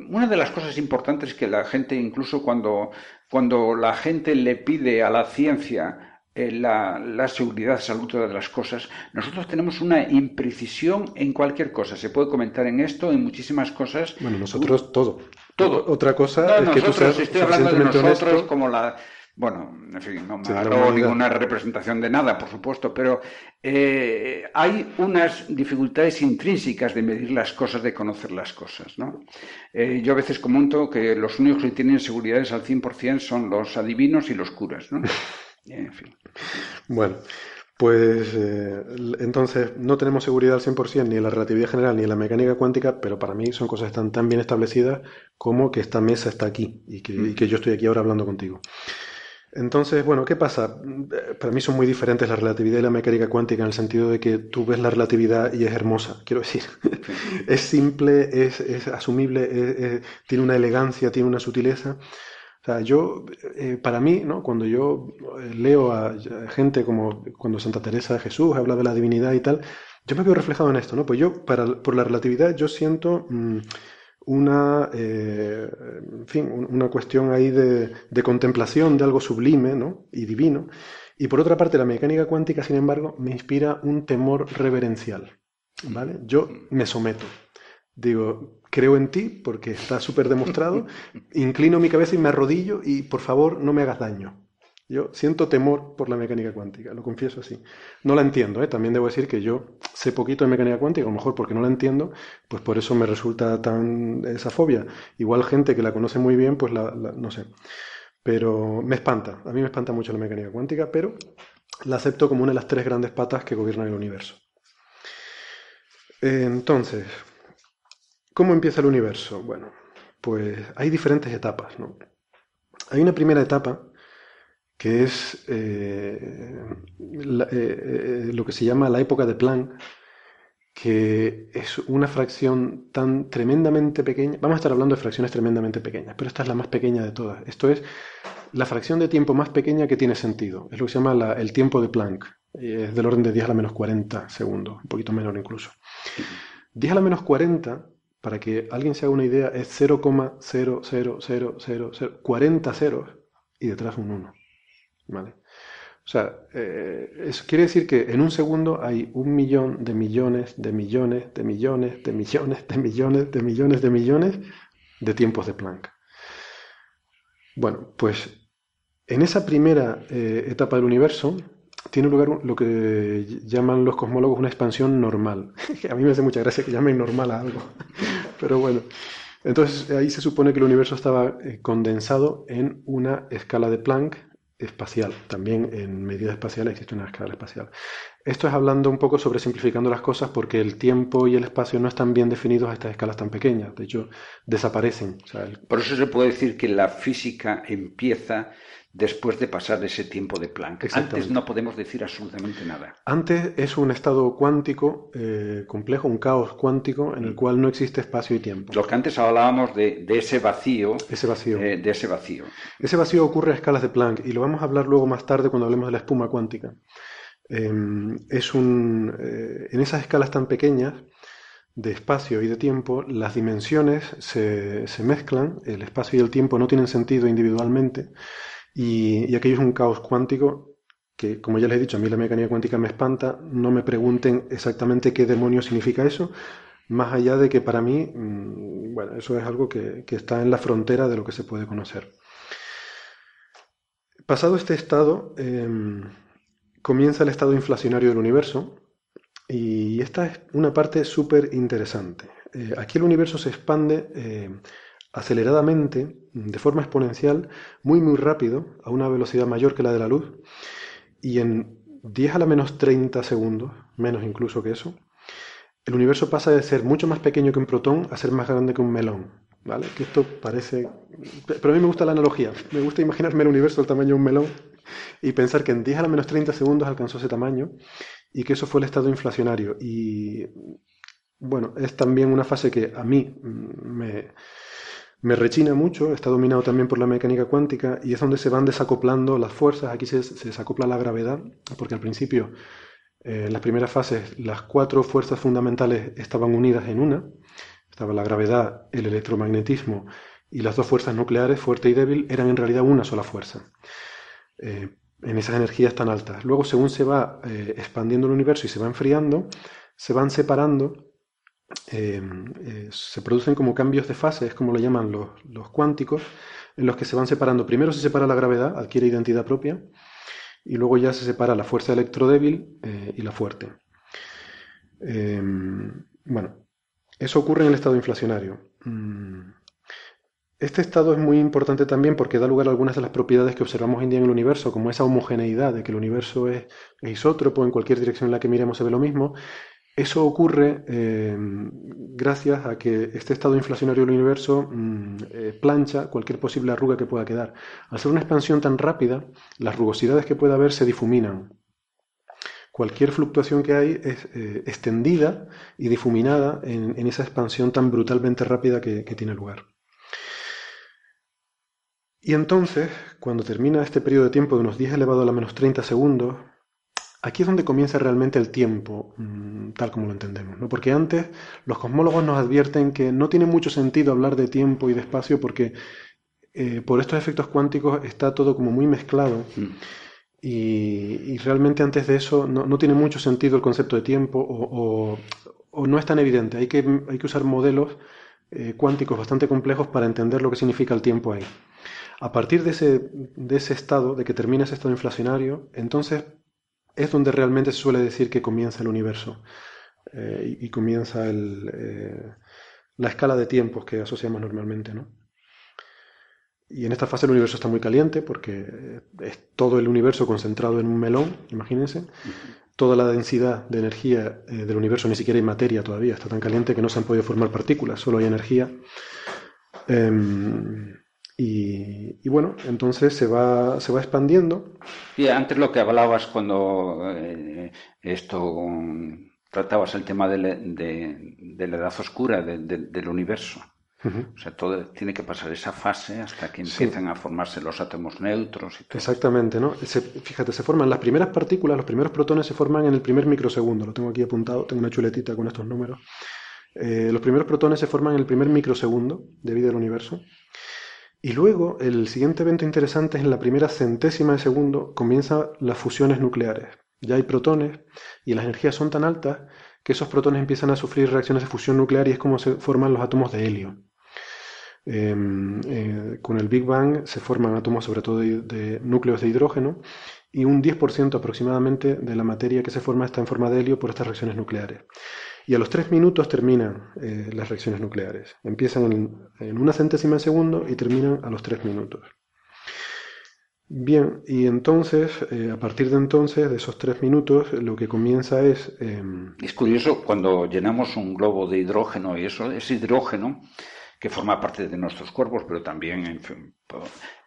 una de las cosas importantes que la gente, incluso cuando, cuando la gente le pide a la ciencia la, la, seguridad absoluta de las cosas, nosotros tenemos una imprecisión en cualquier cosa. Se puede comentar en esto, en muchísimas cosas. Bueno, nosotros todo. Todo. Otra cosa es que tú seas estoy hablando de nosotros como la bueno, en fin, no me hago ninguna representación de nada, por supuesto, pero eh, hay unas dificultades intrínsecas de medir las cosas, de conocer las cosas. ¿no? Eh, yo a veces comento que los únicos que tienen seguridades al 100% son los adivinos y los curas. ¿no? [LAUGHS] En fin. Bueno, pues eh, entonces no tenemos seguridad al 100% ni en la relatividad general ni en la mecánica cuántica, pero para mí son cosas que están tan bien establecidas como que esta mesa está aquí y que, y que yo estoy aquí ahora hablando contigo. Entonces, bueno, ¿qué pasa? Para mí son muy diferentes la relatividad y la mecánica cuántica en el sentido de que tú ves la relatividad y es hermosa, quiero decir. es simple, es, asumible, tiene una elegancia, tiene una sutileza. O sea, yo, eh, para mí, ¿no? cuando yo leo a gente como cuando Santa Teresa de Jesús habla de la divinidad y tal, yo me veo reflejado en esto, ¿no? Pues yo, para, por la relatividad, yo siento... Mm, una, eh, en fin, una cuestión ahí de, contemplación de algo sublime ¿no? y divino. Y por otra parte, la mecánica cuántica, sin embargo, me inspira un temor reverencial. ¿vale? Yo me someto. Digo, creo en ti porque está súper demostrado, [LAUGHS] inclino mi cabeza y me arrodillo y por favor no me hagas daño. Yo siento temor por la mecánica cuántica, lo confieso así. No la entiendo, ¿eh? también debo decir que yo sé poquito de mecánica cuántica, a lo mejor porque no la entiendo, pues por eso me resulta tan esa fobia. Igual gente que la conoce muy bien, pues la, no sé. Pero me espanta, a mí me espanta mucho la mecánica cuántica, pero la acepto como una de las tres grandes patas que gobiernan el universo. Entonces, ¿cómo empieza el universo? Bueno, pues hay diferentes etapas, ¿no? Hay una primera etapa que es eh, eh, lo que se llama la época de Planck, que es una fracción tan tremendamente pequeña. Vamos a estar hablando de fracciones tremendamente pequeñas, pero esta es la más pequeña de todas. Esto es la fracción de tiempo más pequeña que tiene sentido. Es lo que se llama el tiempo de Planck. Es del orden de 10 a la menos 40 segundos, un poquito menor incluso. 10 a la menos 40, para que alguien se haga una idea, es 0,00000, 40 ceros y detrás un 1. ¿Vale? O sea, eh, eso quiere decir que en un segundo hay un millón de millones, de millones, de millones, de millones, de millones, de millones, de millones de tiempos de Planck. Bueno, pues en esa primera eh, etapa del universo tiene lugar lo que llaman los cosmólogos una expansión normal. [LAUGHS] a mí me hace mucha gracia que llamen normal a algo. [LAUGHS] Pero bueno, entonces ahí se supone que el universo estaba eh, condensado en una escala de Planck espacial. También en medida espacial existe una escala espacial. Esto es hablando un poco sobre simplificando las cosas porque el tiempo y el espacio no están bien definidos a estas escalas tan pequeñas. De hecho, desaparecen. Por eso se puede decir que la física empieza después de pasar ese tiempo de Planck. Antes no podemos decir absolutamente nada. Antes es un estado cuántico eh, complejo, un caos cuántico en el cual no existe espacio y tiempo. Lo que antes hablábamos de, ese vacío. Ese vacío. Eh, de ese vacío. Ese vacío ocurre a escalas de Planck y lo vamos a hablar luego más tarde cuando hablemos de la espuma cuántica. Em, es un, eh, en esas escalas tan pequeñas de espacio y de tiempo, las dimensiones se, se mezclan, el espacio y el tiempo no tienen sentido individualmente y, aquello es un caos cuántico que, como ya les he dicho, a mí la mecánica cuántica me espanta. No me pregunten exactamente qué demonio significa eso, más allá de que para mí, mm, bueno, eso es algo que, está en la frontera de lo que se puede conocer. Pasado este estado, em, comienza el estado inflacionario del universo y esta es una parte súper interesante. Eh, aquí el universo se expande eh, aceleradamente, de forma exponencial, muy muy rápido, a una velocidad mayor que la de la luz, y en 10 a la menos 30 segundos, menos incluso que eso, el universo pasa de ser mucho más pequeño que un protón a ser más grande que un melón. ¿Vale? Que esto parece... Pero a mí me gusta la analogía. Me gusta imaginarme el universo del tamaño de un melón y pensar que en 10 a la menos 30 segundos alcanzó ese tamaño y que eso fue el estado inflacionario. Y bueno, es también una fase que a mí me, me rechina mucho, está dominado también por la mecánica cuántica y es donde se van desacoplando las fuerzas, aquí se, desacopla la gravedad, porque al principio, eh, en las primeras fases, las cuatro fuerzas fundamentales estaban unidas en una, estaba la gravedad, el electromagnetismo y las dos fuerzas nucleares, fuerte y débil, eran en realidad una sola fuerza. Eh, en esas energías tan altas. Luego, según se va eh, expandiendo el universo y se va enfriando, se van separando Em, eh, se producen como cambios de fase, es como lo llaman los, cuánticos, en los que se van separando. Primero se separa la gravedad, adquiere identidad propia, y luego ya se separa la fuerza electrodébil eh, y la fuerte. Em, bueno, eso ocurre en el estado inflacionario. Mm, este estado es muy importante también porque da lugar a algunas de las propiedades que observamos hoy en día en el universo, como esa homogeneidad de que el universo es, es isótropo, en cualquier dirección en la que miremos se ve lo mismo, eso ocurre eh, gracias a que este estado inflacionario del universo mm, eh, plancha cualquier posible arruga que pueda quedar. Al ser una expansión tan rápida, las rugosidades que pueda haber se difuminan. Cualquier fluctuación que hay es eh, extendida y difuminada en, esa expansión tan brutalmente rápida que, tiene lugar. Y entonces, cuando termina este periodo de tiempo de unos 10 elevado a la menos 30 segundos, Aquí es donde comienza realmente el tiempo, mm, tal como lo entendemos, ¿no? porque antes los cosmólogos nos advierten que no tiene mucho sentido hablar de tiempo y de espacio porque eh, por estos efectos cuánticos está todo como muy mezclado mm. y, realmente antes de eso no, tiene mucho sentido el concepto de tiempo o, no es tan evidente. Hay que, hay que usar modelos eh, cuánticos bastante complejos para entender lo que significa el tiempo ahí. A partir de ese, de ese estado, de que termina ese estado inflacionario, entonces es donde realmente se suele decir que comienza el universo eh, y, comienza eh, la escala de tiempos que asociamos normalmente. ¿no? Y en esta fase el universo está muy caliente porque es todo el universo concentrado en un melón, imagínense. Toda la densidad de energía eh, del universo, ni siquiera hay materia todavía, está tan caliente que no se han podido formar partículas, solo hay energía. Em, Y, bueno, entonces se va, se va expandiendo. Y antes lo que hablabas cuando eh, esto tratabas el tema de, la edad oscura del universo. O sea, todo tiene que pasar esa fase hasta que empiezan a formarse los átomos neutros. Y todo. Exactamente, ¿no? fíjate, se forman las primeras partículas, los primeros protones se forman en el primer microsegundo. Lo tengo aquí apuntado, tengo una chuletita con estos números. Eh, los primeros protones se forman en el primer microsegundo de vida del universo. Y luego, el siguiente evento interesante es en la primera centésima de segundo comienzan las fusiones nucleares. Ya hay protones y las energías son tan altas que esos protones empiezan a sufrir reacciones de fusión nuclear y es como se forman los átomos de helio. Em, eh, con el Big Bang se forman átomos sobre todo de, núcleos de hidrógeno y un 10% aproximadamente de la materia que se forma está en forma de helio por estas reacciones nucleares. Y a los 3 minutos terminan eh, las reacciones nucleares. Empiezan en, una centésima de segundo y terminan a los 3 minutos. Bien, y entonces, eh, a partir de entonces, de esos 3 minutos, lo que comienza es... Em, es curioso, cuando llenamos un globo de hidrógeno y eso, ese hidrógeno que forma parte de nuestros cuerpos, pero también,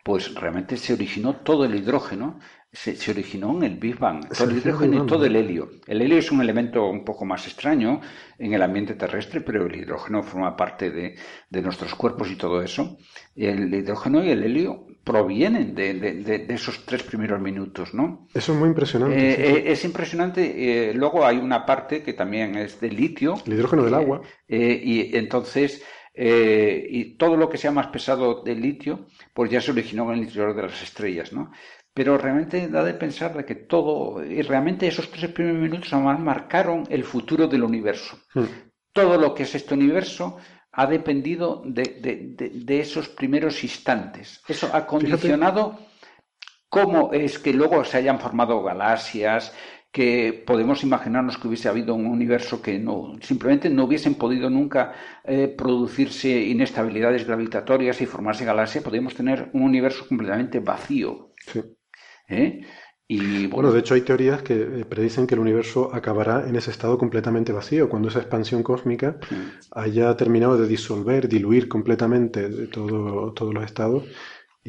pues realmente se originó todo el hidrógeno, se, originó en el Big Bang, todo el hidrógeno y todo el helio. El helio es un elemento un poco más extraño en el ambiente terrestre, pero el hidrógeno forma parte de, nuestros cuerpos y todo eso. El hidrógeno y el helio provienen de, esos tres primeros minutos, ¿no? Eso es muy impresionante. Eh, eh, es impresionante. Eh, luego hay una parte que también es de litio. El hidrógeno del agua. y entonces y todo lo que sea más pesado del litio, pues ya se originó en el interior de las estrellas, ¿no? Pero realmente da de pensar de que todo, y realmente esos tres primeros minutos además marcaron el futuro del universo. Hmm. Todo lo que es este universo ha dependido de, esos primeros instantes. Eso ha condicionado cómo es que luego se hayan formado galaxias, que podemos imaginarnos que hubiese habido un universo que no simplemente no hubiesen podido nunca eh, producirse inestabilidades gravitatorias y formarse galaxias, podríamos tener un universo completamente vacío. ¿Eh? Y, bueno, de hecho hay teorías que eh, predicen que el universo acabará en ese estado completamente vacío, cuando esa expansión cósmica haya terminado de disolver, diluir completamente todo, todos los estados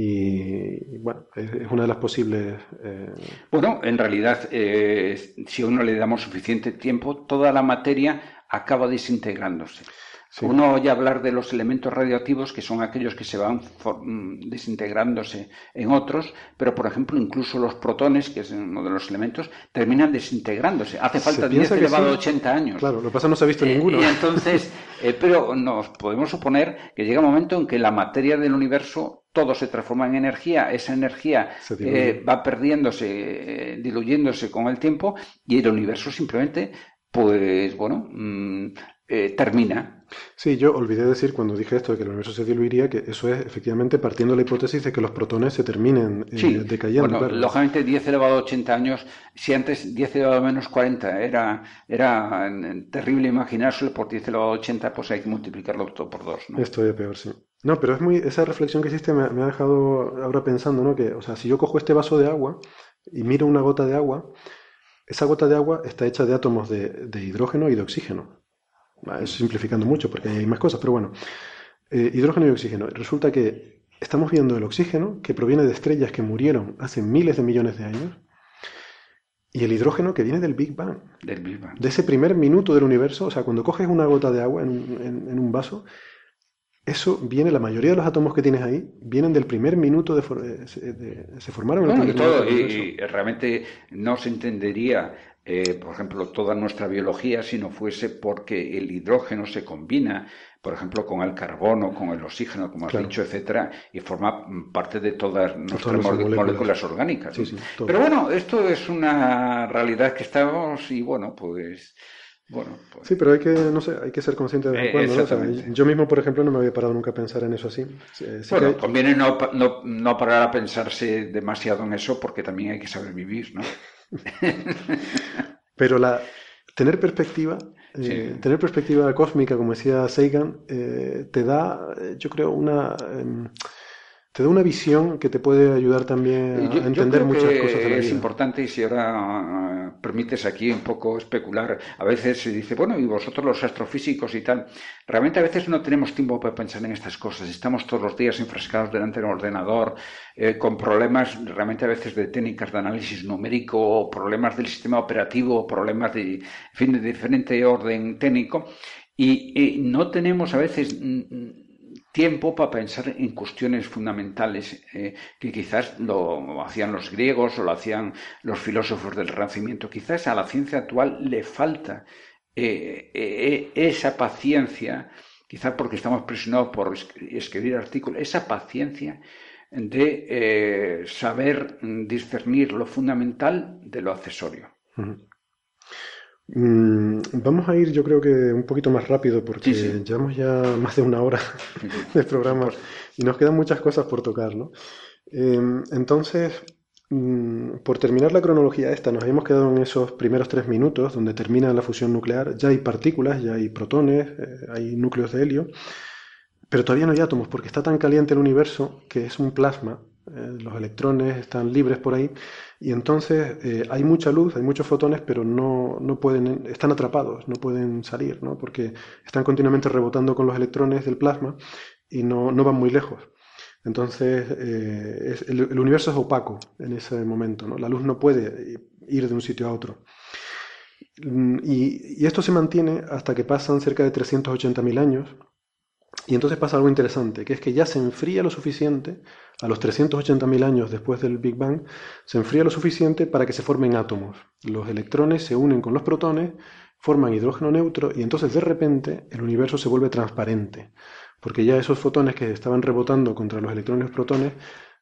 y bueno, es, una de las posibles. Eh, bueno, en realidad, eh, si a uno le damos suficiente tiempo, toda la materia acaba desintegrándose. Uno oye hablar de los elementos radioactivos, que son aquellos que se van mm, desintegrándose en otros, pero por ejemplo, incluso los protones, que es uno de los elementos, terminan desintegrándose. Hace falta 10 elevado a 80 años. Claro, lo pasa no se ha visto ninguno. Y entonces, eh, pero nos podemos suponer que llega un momento en que la materia del universo todo se transforma en energía, esa energía eh, va perdiéndose, eh, diluyéndose con el tiempo y el universo simplemente, pues bueno, mm, eh, termina. Sí, yo olvidé decir cuando dije esto de que el universo se diluiría, que eso es efectivamente partiendo de la hipótesis de que los protones se terminen eh, decayendo. Bueno, lógicamente 10 elevado a 80 años, si antes 10 elevado a menos 40 era, era terrible imaginárselo por 10 elevado a 80, pues hay que multiplicarlo todo por 2. ¿no? Es todavía peor, sí. No, pero es muy, esa reflexión que hiciste me, ha dejado ahora pensando, ¿no? Que, o sea, si yo cojo este vaso de agua y miro una gota de agua, esa gota de agua está hecha de átomos de hidrógeno y de oxígeno. Simplificando mucho porque hay más cosas, pero bueno. Eh, hidrógeno y oxígeno. Resulta que estamos viendo el oxígeno que proviene de estrellas que murieron hace miles de millones de años y el hidrógeno que viene del Big Bang. Del Big Bang. De ese primer minuto del universo, o sea, cuando coges una gota de agua en, un vaso, eso viene, la mayoría de los átomos que tienes ahí, vienen del primer minuto de, se formaron en el primer y, y realmente no se entendería eh, por ejemplo, toda nuestra biología si no fuese porque el hidrógeno se combina, por ejemplo, con el carbono, con el oxígeno, como has dicho, etcétera, y forma parte de todas nuestras moléculas. orgánicas. Pero bueno, esto es una realidad que estamos y bueno, pues... Bueno, pues Sí, pero hay que, no sé, hay que ser consciente de vez yo mismo, por ejemplo, no me había parado nunca a pensar en eso así. bueno, conviene no, no, no, parar a pensarse demasiado en eso porque también hay que saber vivir, ¿no? [LAUGHS] Pero la, tener perspectiva, eh, tener perspectiva cósmica, como decía Sagan, eh, te da, yo creo, una, em, te da una visión que te puede ayudar también a entender muchas cosas de la vida. Es importante, y si ahora permites aquí un poco especular, a veces se dice, bueno, y vosotros los astrofísicos y tal, realmente a veces no tenemos tiempo para pensar en estas cosas, estamos todos los días enfrascados delante de un ordenador, eh, con problemas realmente a veces de técnicas de análisis numérico, problemas del sistema operativo, problemas de, en fin, de diferente orden técnico, y no tenemos a veces tiempo para pensar en cuestiones fundamentales eh, que quizás lo hacían los griegos o lo hacían los filósofos del Renacimiento. Quizás a la ciencia actual le falta eh, eh, esa paciencia, quizás porque estamos presionados por escribir artículos, esa paciencia de saber discernir lo fundamental de lo accesorio. Mm, vamos a ir, yo creo que un poquito más rápido porque llevamos ya [LAUGHS] más de una hora [LAUGHS] de programa y nos quedan muchas cosas por tocar, ¿no? Em, entonces, mm, por terminar la cronología esta, nos habíamos quedado en esos primeros tres minutos donde termina la fusión nuclear. Ya hay partículas, ya hay protones, eh, hay núcleos de helio, pero todavía no hay átomos porque está tan caliente el universo que es un plasma. Eh, los electrones están libres por ahí y entonces eh, hay mucha luz, hay muchos fotones, pero no, no, pueden, están atrapados, no pueden salir, ¿no? porque están continuamente rebotando con los electrones del plasma y no, no van muy lejos. Entonces eh, el, universo es opaco en ese momento, ¿no? la luz no puede ir de un sitio a otro. Mm, y, y esto se mantiene hasta que pasan cerca de 380.000 años, y entonces pasa algo interesante, que es que ya se enfría lo suficiente a los 380.000 años después del Big Bang, se enfría lo suficiente para que se formen átomos. Los electrones se unen con los protones, forman hidrógeno neutro y entonces de repente el universo se vuelve transparente, porque ya esos fotones que estaban rebotando contra los electrones protones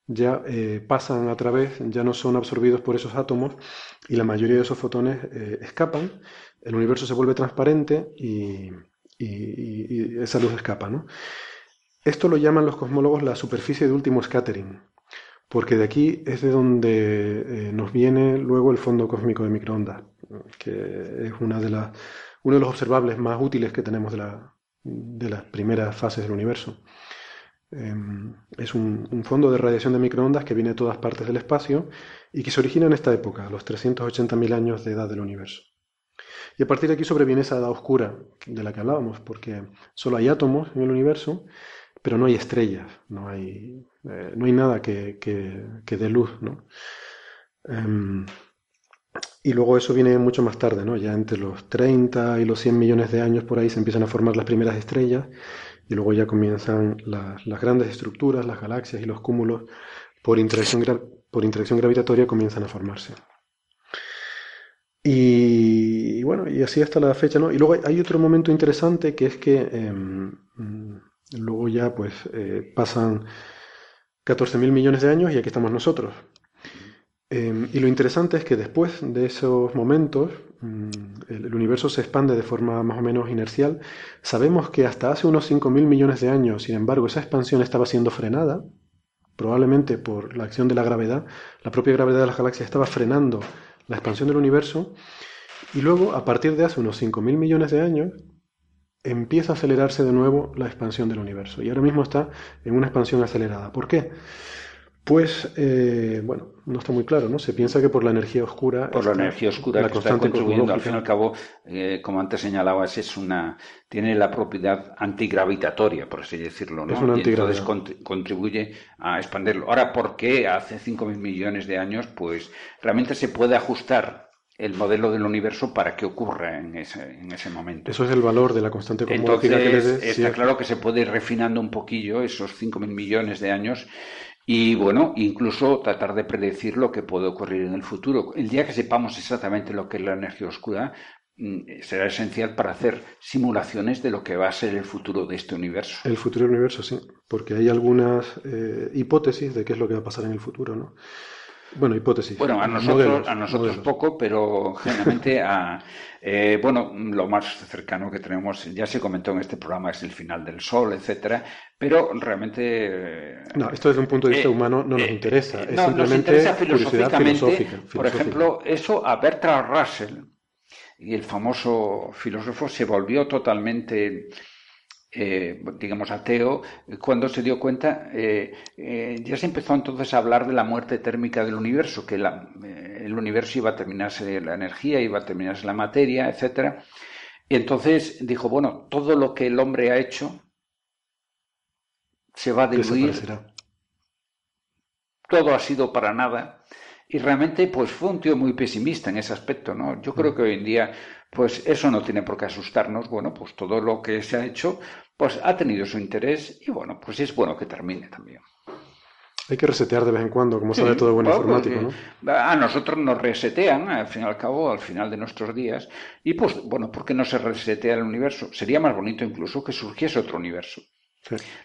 ya eh, pasan a través, ya no son absorbidos por esos átomos y la mayoría de esos fotones eh, escapan, el universo se vuelve transparente y, y esa luz escapa. ¿no? Esto lo llaman los cosmólogos la superficie de último scattering, porque de aquí es de donde eh, nos viene luego el fondo cósmico de microondas, que es una de uno de los observables más útiles que tenemos de, la, de las primeras fases del universo. Em, es un, fondo de radiación de microondas que viene de todas partes del espacio y que se origina en esta época, a los 380.000 años de edad del universo. Y a partir de aquí sobreviene esa edad oscura de la que hablábamos, porque solo hay átomos en el universo pero no hay estrellas, no hay, eh, no hay nada que, que, dé luz, ¿no? Em, y luego eso viene mucho más tarde, ¿no? Ya entre los 30 y los 100 millones de años por ahí se empiezan a formar las primeras estrellas y luego ya comienzan las, grandes estructuras, las galaxias y los cúmulos por interacción, por interacción gravitatoria comienzan a formarse. Y, bueno, y así hasta la fecha, ¿no? Y luego hay, otro momento interesante que es que em, Luego ya pues eh, pasan 14.000 millones de años y aquí estamos nosotros. Em, y lo interesante es que después de esos momentos mm, el, universo se expande de forma más o menos inercial. Sabemos que hasta hace unos 5.000 millones de años, sin embargo, esa expansión estaba siendo frenada, probablemente por la acción de la gravedad. La propia gravedad de las galaxias estaba frenando la expansión del universo. Y luego, a partir de hace unos 5.000 millones de años, empieza a acelerarse de nuevo la expansión del universo. Y ahora mismo está en una expansión acelerada. ¿Por qué? Pues, eh, bueno, no está muy claro, ¿no? Se piensa que por la energía oscura. Por la energía oscura que está contribuyendo. Al fin y al cabo, eh, como antes señalabas, es una, tiene la propiedad antigravitatoria, por así decirlo, ¿no? Es y entonces contribuye a expandirlo. Ahora, ¿por qué hace 5.000 millones de años? Pues realmente se puede ajustar el modelo del universo para que ocurra en ese, en ese momento. Eso es el valor de la constante cosmológica que Está claro que se puede ir refinando un poquillo esos 5.000 millones de años y, bueno, incluso tratar de predecir lo que puede ocurrir en el futuro. El día que sepamos exactamente lo que es la energía oscura, mm, será esencial para hacer simulaciones de lo que va a ser el futuro de este universo. El futuro del universo, sí, porque hay algunas eh, hipótesis de qué es lo que va a pasar en el futuro, ¿no? Bueno, hipótesis. Bueno, a nosotros, a nosotros poco, pero generalmente a, eh, bueno, lo más cercano que tenemos, ya se comentó en este programa, es el final del Sol, etcétera, pero realmente... No, esto desde un punto de vista eh, humano no nos eh, interesa, es no, simplemente nos interesa filosóficamente, Por ejemplo, eso a Bertrand Russell, y el famoso filósofo, se volvió totalmente eh, digamos, ateo, cuando se dio cuenta, eh, ya se empezó entonces a hablar de la muerte térmica del universo, que el universo iba a terminarse la energía, iba a terminarse la materia, etcétera. Y entonces dijo, bueno, todo lo que el hombre ha hecho se va a diluir. Todo ha sido para nada. Y realmente, pues fue un tío muy pesimista en ese aspecto, ¿no? Yo creo mm. que hoy en día, pues eso no tiene por qué asustarnos. Bueno, pues todo lo que se ha hecho, pues ha tenido su interés y bueno, pues es bueno que termine también. Hay que resetear de vez en cuando, como sabe todo buen informático, ¿no? A nosotros nos resetean, al fin y al cabo, al final de nuestros días. Y pues, bueno, ¿por qué no se resetea el universo? Sería más bonito incluso que surgiese otro universo.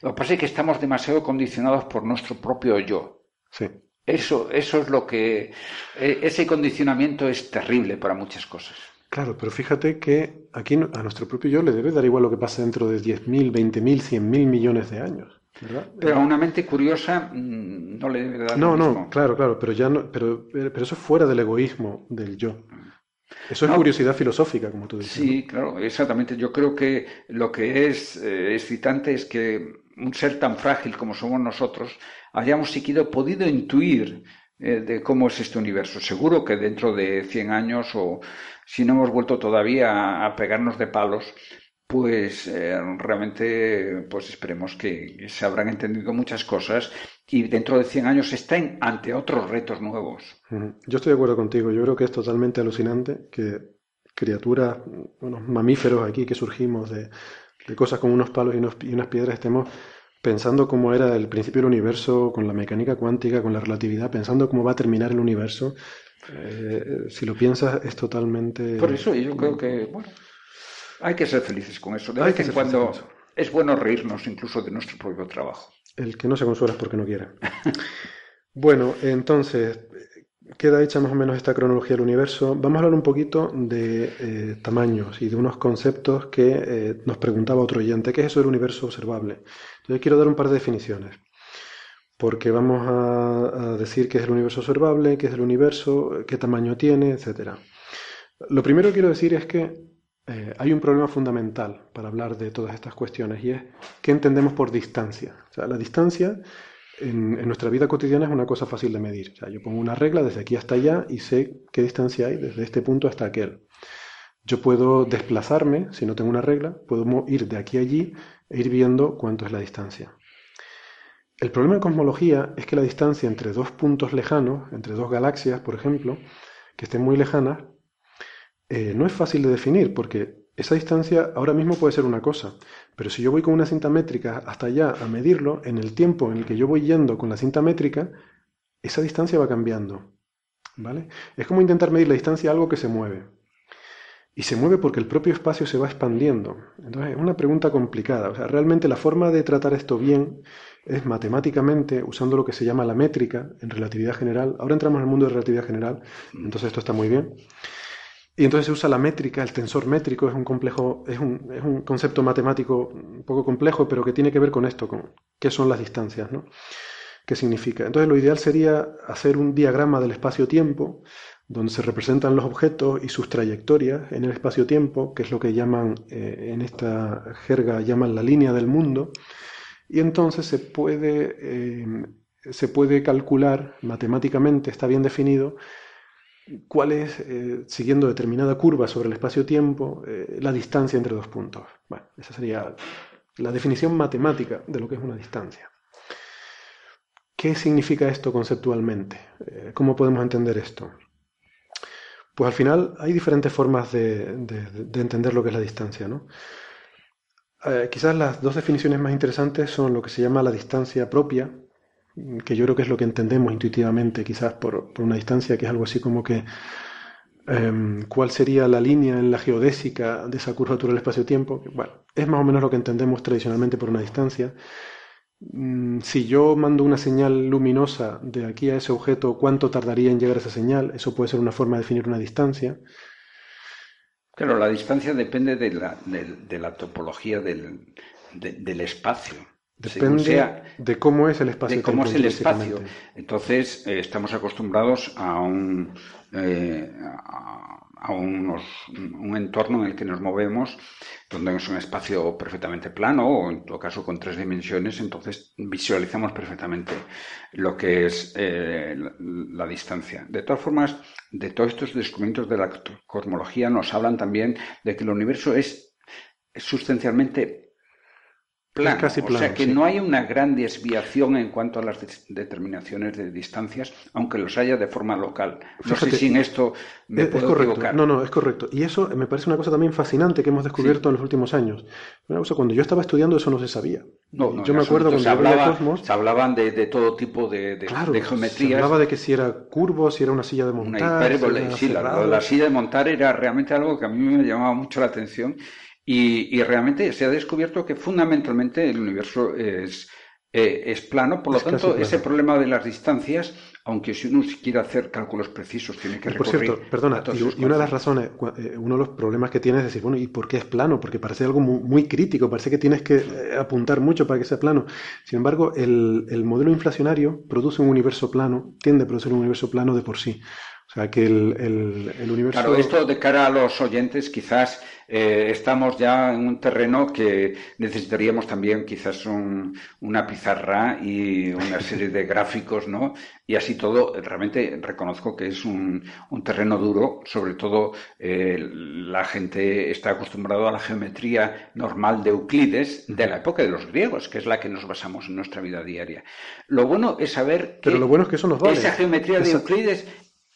Lo que pasa es que estamos demasiado condicionados por nuestro propio yo. Sí. Eso, eso es lo que. E, ese condicionamiento es terrible para muchas cosas. Claro, pero fíjate que aquí a nuestro propio yo le debe dar igual lo que pasa dentro de 10.000, 20.000, 100.000 millones de años. Pero a una mente curiosa mm, no le debe dar. No, no, claro, claro, pero ya no, pero, pero eso es fuera del egoísmo del yo. Eso es curiosidad filosófica, como tú dices. Sí, claro, exactamente. Yo creo que lo que es eh, excitante es que un ser tan frágil como somos nosotros hayamos siquiera podido intuir de cómo es este universo. Seguro que dentro de 100 años o si no hemos vuelto todavía a pegarnos de palos, pues eh, realmente pues esperemos que se habrán entendido muchas cosas y dentro de 100 años estén ante otros retos nuevos. Yo estoy de acuerdo contigo, yo creo que es totalmente alucinante que criaturas, unos mamíferos aquí que surgimos de, cosas como unos palos y, y unas piedras estemos pensando cómo era el principio del universo, con la mecánica cuántica, con la relatividad, pensando cómo va a terminar el universo. Eh, si lo piensas, es totalmente. Por eso yo creo que, bueno, hay que ser felices con eso. De vez en cuando es bueno reírnos incluso de nuestro propio trabajo. El que no se consuela es porque no quiere. [LAUGHS] bueno, entonces, queda hecha más o menos esta cronología del universo. Vamos a hablar un poquito de eh, tamaños y de unos conceptos que eh, nos preguntaba otro oyente. ¿Qué es eso del universo observable? Yo quiero dar un par de definiciones. Porque vamos a, decir qué es el universo observable, qué es el universo, qué tamaño tiene, etc. Lo primero que quiero decir es que eh, hay un problema fundamental para hablar de todas estas cuestiones y es qué entendemos por distancia. O sea, la distancia en, nuestra vida cotidiana es una cosa fácil de medir. O sea, yo pongo una regla desde aquí hasta allá y sé qué distancia hay desde este punto hasta aquel. Yo puedo desplazarme, si no tengo una regla, puedo ir de aquí a allí e ir viendo cuánto es la distancia. El problema en cosmología es que la distancia entre dos puntos lejanos, entre dos galaxias, por ejemplo, que estén muy lejanas, eh, no es fácil de definir porque esa distancia ahora mismo puede ser una cosa, pero si yo voy con una cinta métrica hasta allá a medirlo, en el tiempo en el que yo voy yendo con la cinta métrica, esa distancia va cambiando. ¿Vale? Es como intentar medir la distancia a algo que se mueve. Y se mueve porque el propio espacio se va expandiendo. Entonces es una pregunta complicada. O sea, realmente la forma de tratar esto bien es matemáticamente, usando lo que se llama la métrica en relatividad general. Ahora entramos en el mundo de relatividad general, entonces esto está muy bien. Y entonces se usa la métrica, el tensor métrico es un complejo, es un, es un, concepto matemático un poco complejo, pero que tiene que ver con esto, con qué son las distancias, ¿no? ¿Qué significa? Entonces lo ideal sería hacer un diagrama del espacio-tiempo, donde se representan los objetos y sus trayectorias en el espacio-tiempo, que es lo que llaman, eh, en esta jerga llaman la línea del mundo, y entonces se puede, eh, se puede calcular matemáticamente, está bien definido, cuál es, eh, siguiendo determinada curva sobre el espacio-tiempo, la distancia entre dos puntos. Bueno, esa sería la definición matemática de lo que es una distancia. ¿Qué significa esto conceptualmente? ¿Cómo podemos entender esto? Pues al final hay diferentes formas de, entender lo que es la distancia. ¿no? quizás las dos definiciones más interesantes son lo que se llama la distancia propia, que yo creo que es lo que entendemos intuitivamente, quizás por, una distancia, que es algo así como que em, cuál sería la línea en la geodésica de esa curvatura del espacio-tiempo. Bueno, es más o menos lo que entendemos tradicionalmente por una distancia. Mm, si yo mando una señal luminosa de aquí a ese objeto, ¿cuánto tardaría en llegar a esa señal? Eso puede ser una forma de definir una distancia. Claro, la distancia depende de la, de, la topología del, del espacio. Depende de cómo es el espacio. De cómo es el espacio. Entonces, eh, estamos acostumbrados a un, eh, a un entorno en el que nos movemos, donde es un espacio perfectamente plano o en todo caso con tres dimensiones, entonces visualizamos perfectamente lo que es eh, la, distancia. De todas formas, de todos estos descubrimientos de la cosmología nos hablan también de que el universo es sustancialmente plano. o sea que no hay una gran desviación en cuanto a las determinaciones de distancias, aunque los haya de forma local. No sé si en esto me puedo correcto. equivocar. No, no, es correcto. Y eso me parece una cosa también fascinante que hemos descubierto en los últimos años. Una cosa, cuando yo estaba estudiando eso no se sabía. No, yo me acuerdo cuando se, hablaba, Cosmos, se hablaban de, todo tipo de, de, claro, geometrías. Se hablaba de que si era curvo, si era una silla de montar. Una hipérbole, sí, la, la silla de montar era realmente algo que a mí me llamaba mucho la atención y, realmente se ha descubierto que fundamentalmente el universo es, eh, es plano, por lo tanto, ese problema de las distancias, aunque si uno quiere hacer cálculos precisos, tiene que recurrir. Por cierto, perdona, y, una de las razones, eh, uno de los problemas que tienes es decir, bueno, ¿y por qué es plano? Porque parece algo muy, crítico, parece que tienes que eh, apuntar mucho para que sea plano. Sin embargo, el, el modelo inflacionario produce un universo plano, tiende a producir un universo plano de por sí. O sea, que el, el, universo... Claro, esto de cara a los oyentes quizás eh, estamos ya en un terreno que necesitaríamos también quizás una pizarra y una serie de gráficos, ¿no? Y así todo, realmente reconozco que es un, un terreno duro, sobre todo eh, la gente está acostumbrada a la geometría normal de Euclides de la época de los griegos, que es la que nos basamos en nuestra vida diaria. Lo bueno es saber que, Pero lo bueno es que eso nos vale. esa geometría de Euclides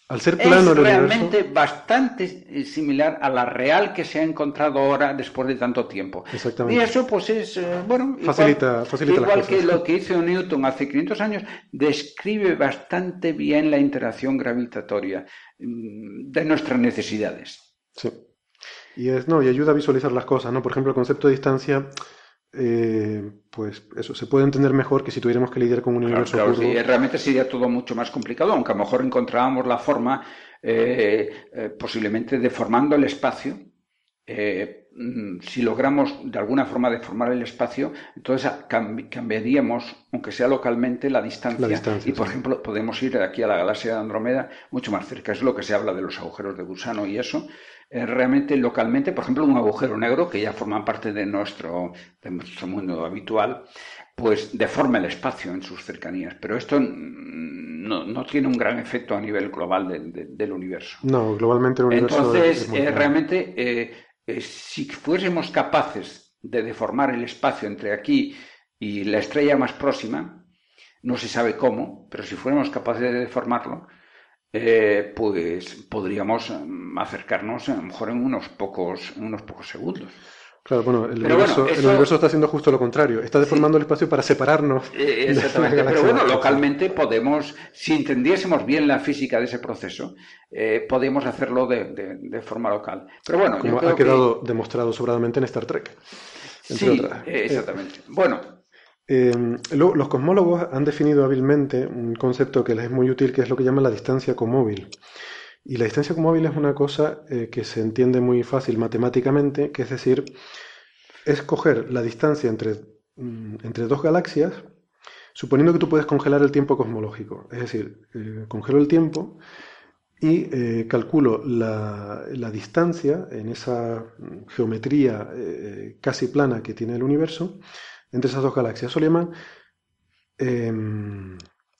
al ser plano es realmente bastante eh, similar a la real que se ha encontrado ahora después de tanto tiempo. Exactamente. Y eso pues es, eh, bueno, facilita, igual, igual que lo que hizo Newton hace 500 años, describe bastante bien la interacción gravitatoria mm, de nuestras necesidades. Sí. Y es, no, y ayuda a visualizar las cosas, ¿no? Por ejemplo, el concepto de distancia eh, pues eso se puede entender mejor que si tuviéramos que lidiar con un universo claro, realmente sería todo mucho más complicado, aunque a lo mejor encontrábamos la forma, eh, eh, posiblemente deformando el espacio. Mm, si logramos de alguna forma deformar el espacio, entonces cambiaríamos, aunque sea localmente, la distancia. y, por ejemplo, podemos ir aquí a la galaxia de Andrómeda mucho más cerca. Es lo que se habla de los agujeros de gusano y eso. Eh, realmente localmente, por ejemplo, un agujero negro, que ya forma parte de nuestro, de nuestro mundo habitual, pues deforma el espacio en sus cercanías. Pero esto no, no tiene un gran efecto a nivel global del universo. No, globalmente el universo. Entonces, eh, realmente, eh, si fuésemos capaces de deformar el espacio entre aquí y la estrella más próxima, no se sabe cómo, pero si fuéramos capaces de deformarlo, eh, pues podríamos mm, acercarnos a lo mejor en unos pocos, en unos pocos segundos. Claro, bueno, el, universo, el universo, está haciendo justo lo contrario, está deformando el espacio para separarnos. Eh, exactamente, pero bueno, localmente podemos, si entendiésemos bien la física de ese proceso, eh, podemos hacerlo de, forma local. Pero bueno, Como ha quedado demostrado sobradamente en Star Trek. sí, exactamente. Bueno, Em, los cosmólogos han definido hábilmente un concepto que les es muy útil, que es lo que llaman la distancia comóvil. Y la distancia comóvil es una cosa eh, que se entiende muy fácil matemáticamente, que es decir, es coger la distancia entre, mm, entre dos galaxias, suponiendo que tú puedes congelar el tiempo cosmológico. Es decir, eh, congelo el tiempo y eh, calculo la, la, distancia en esa geometría casi plana que tiene el universo entre esas dos galaxias. Em,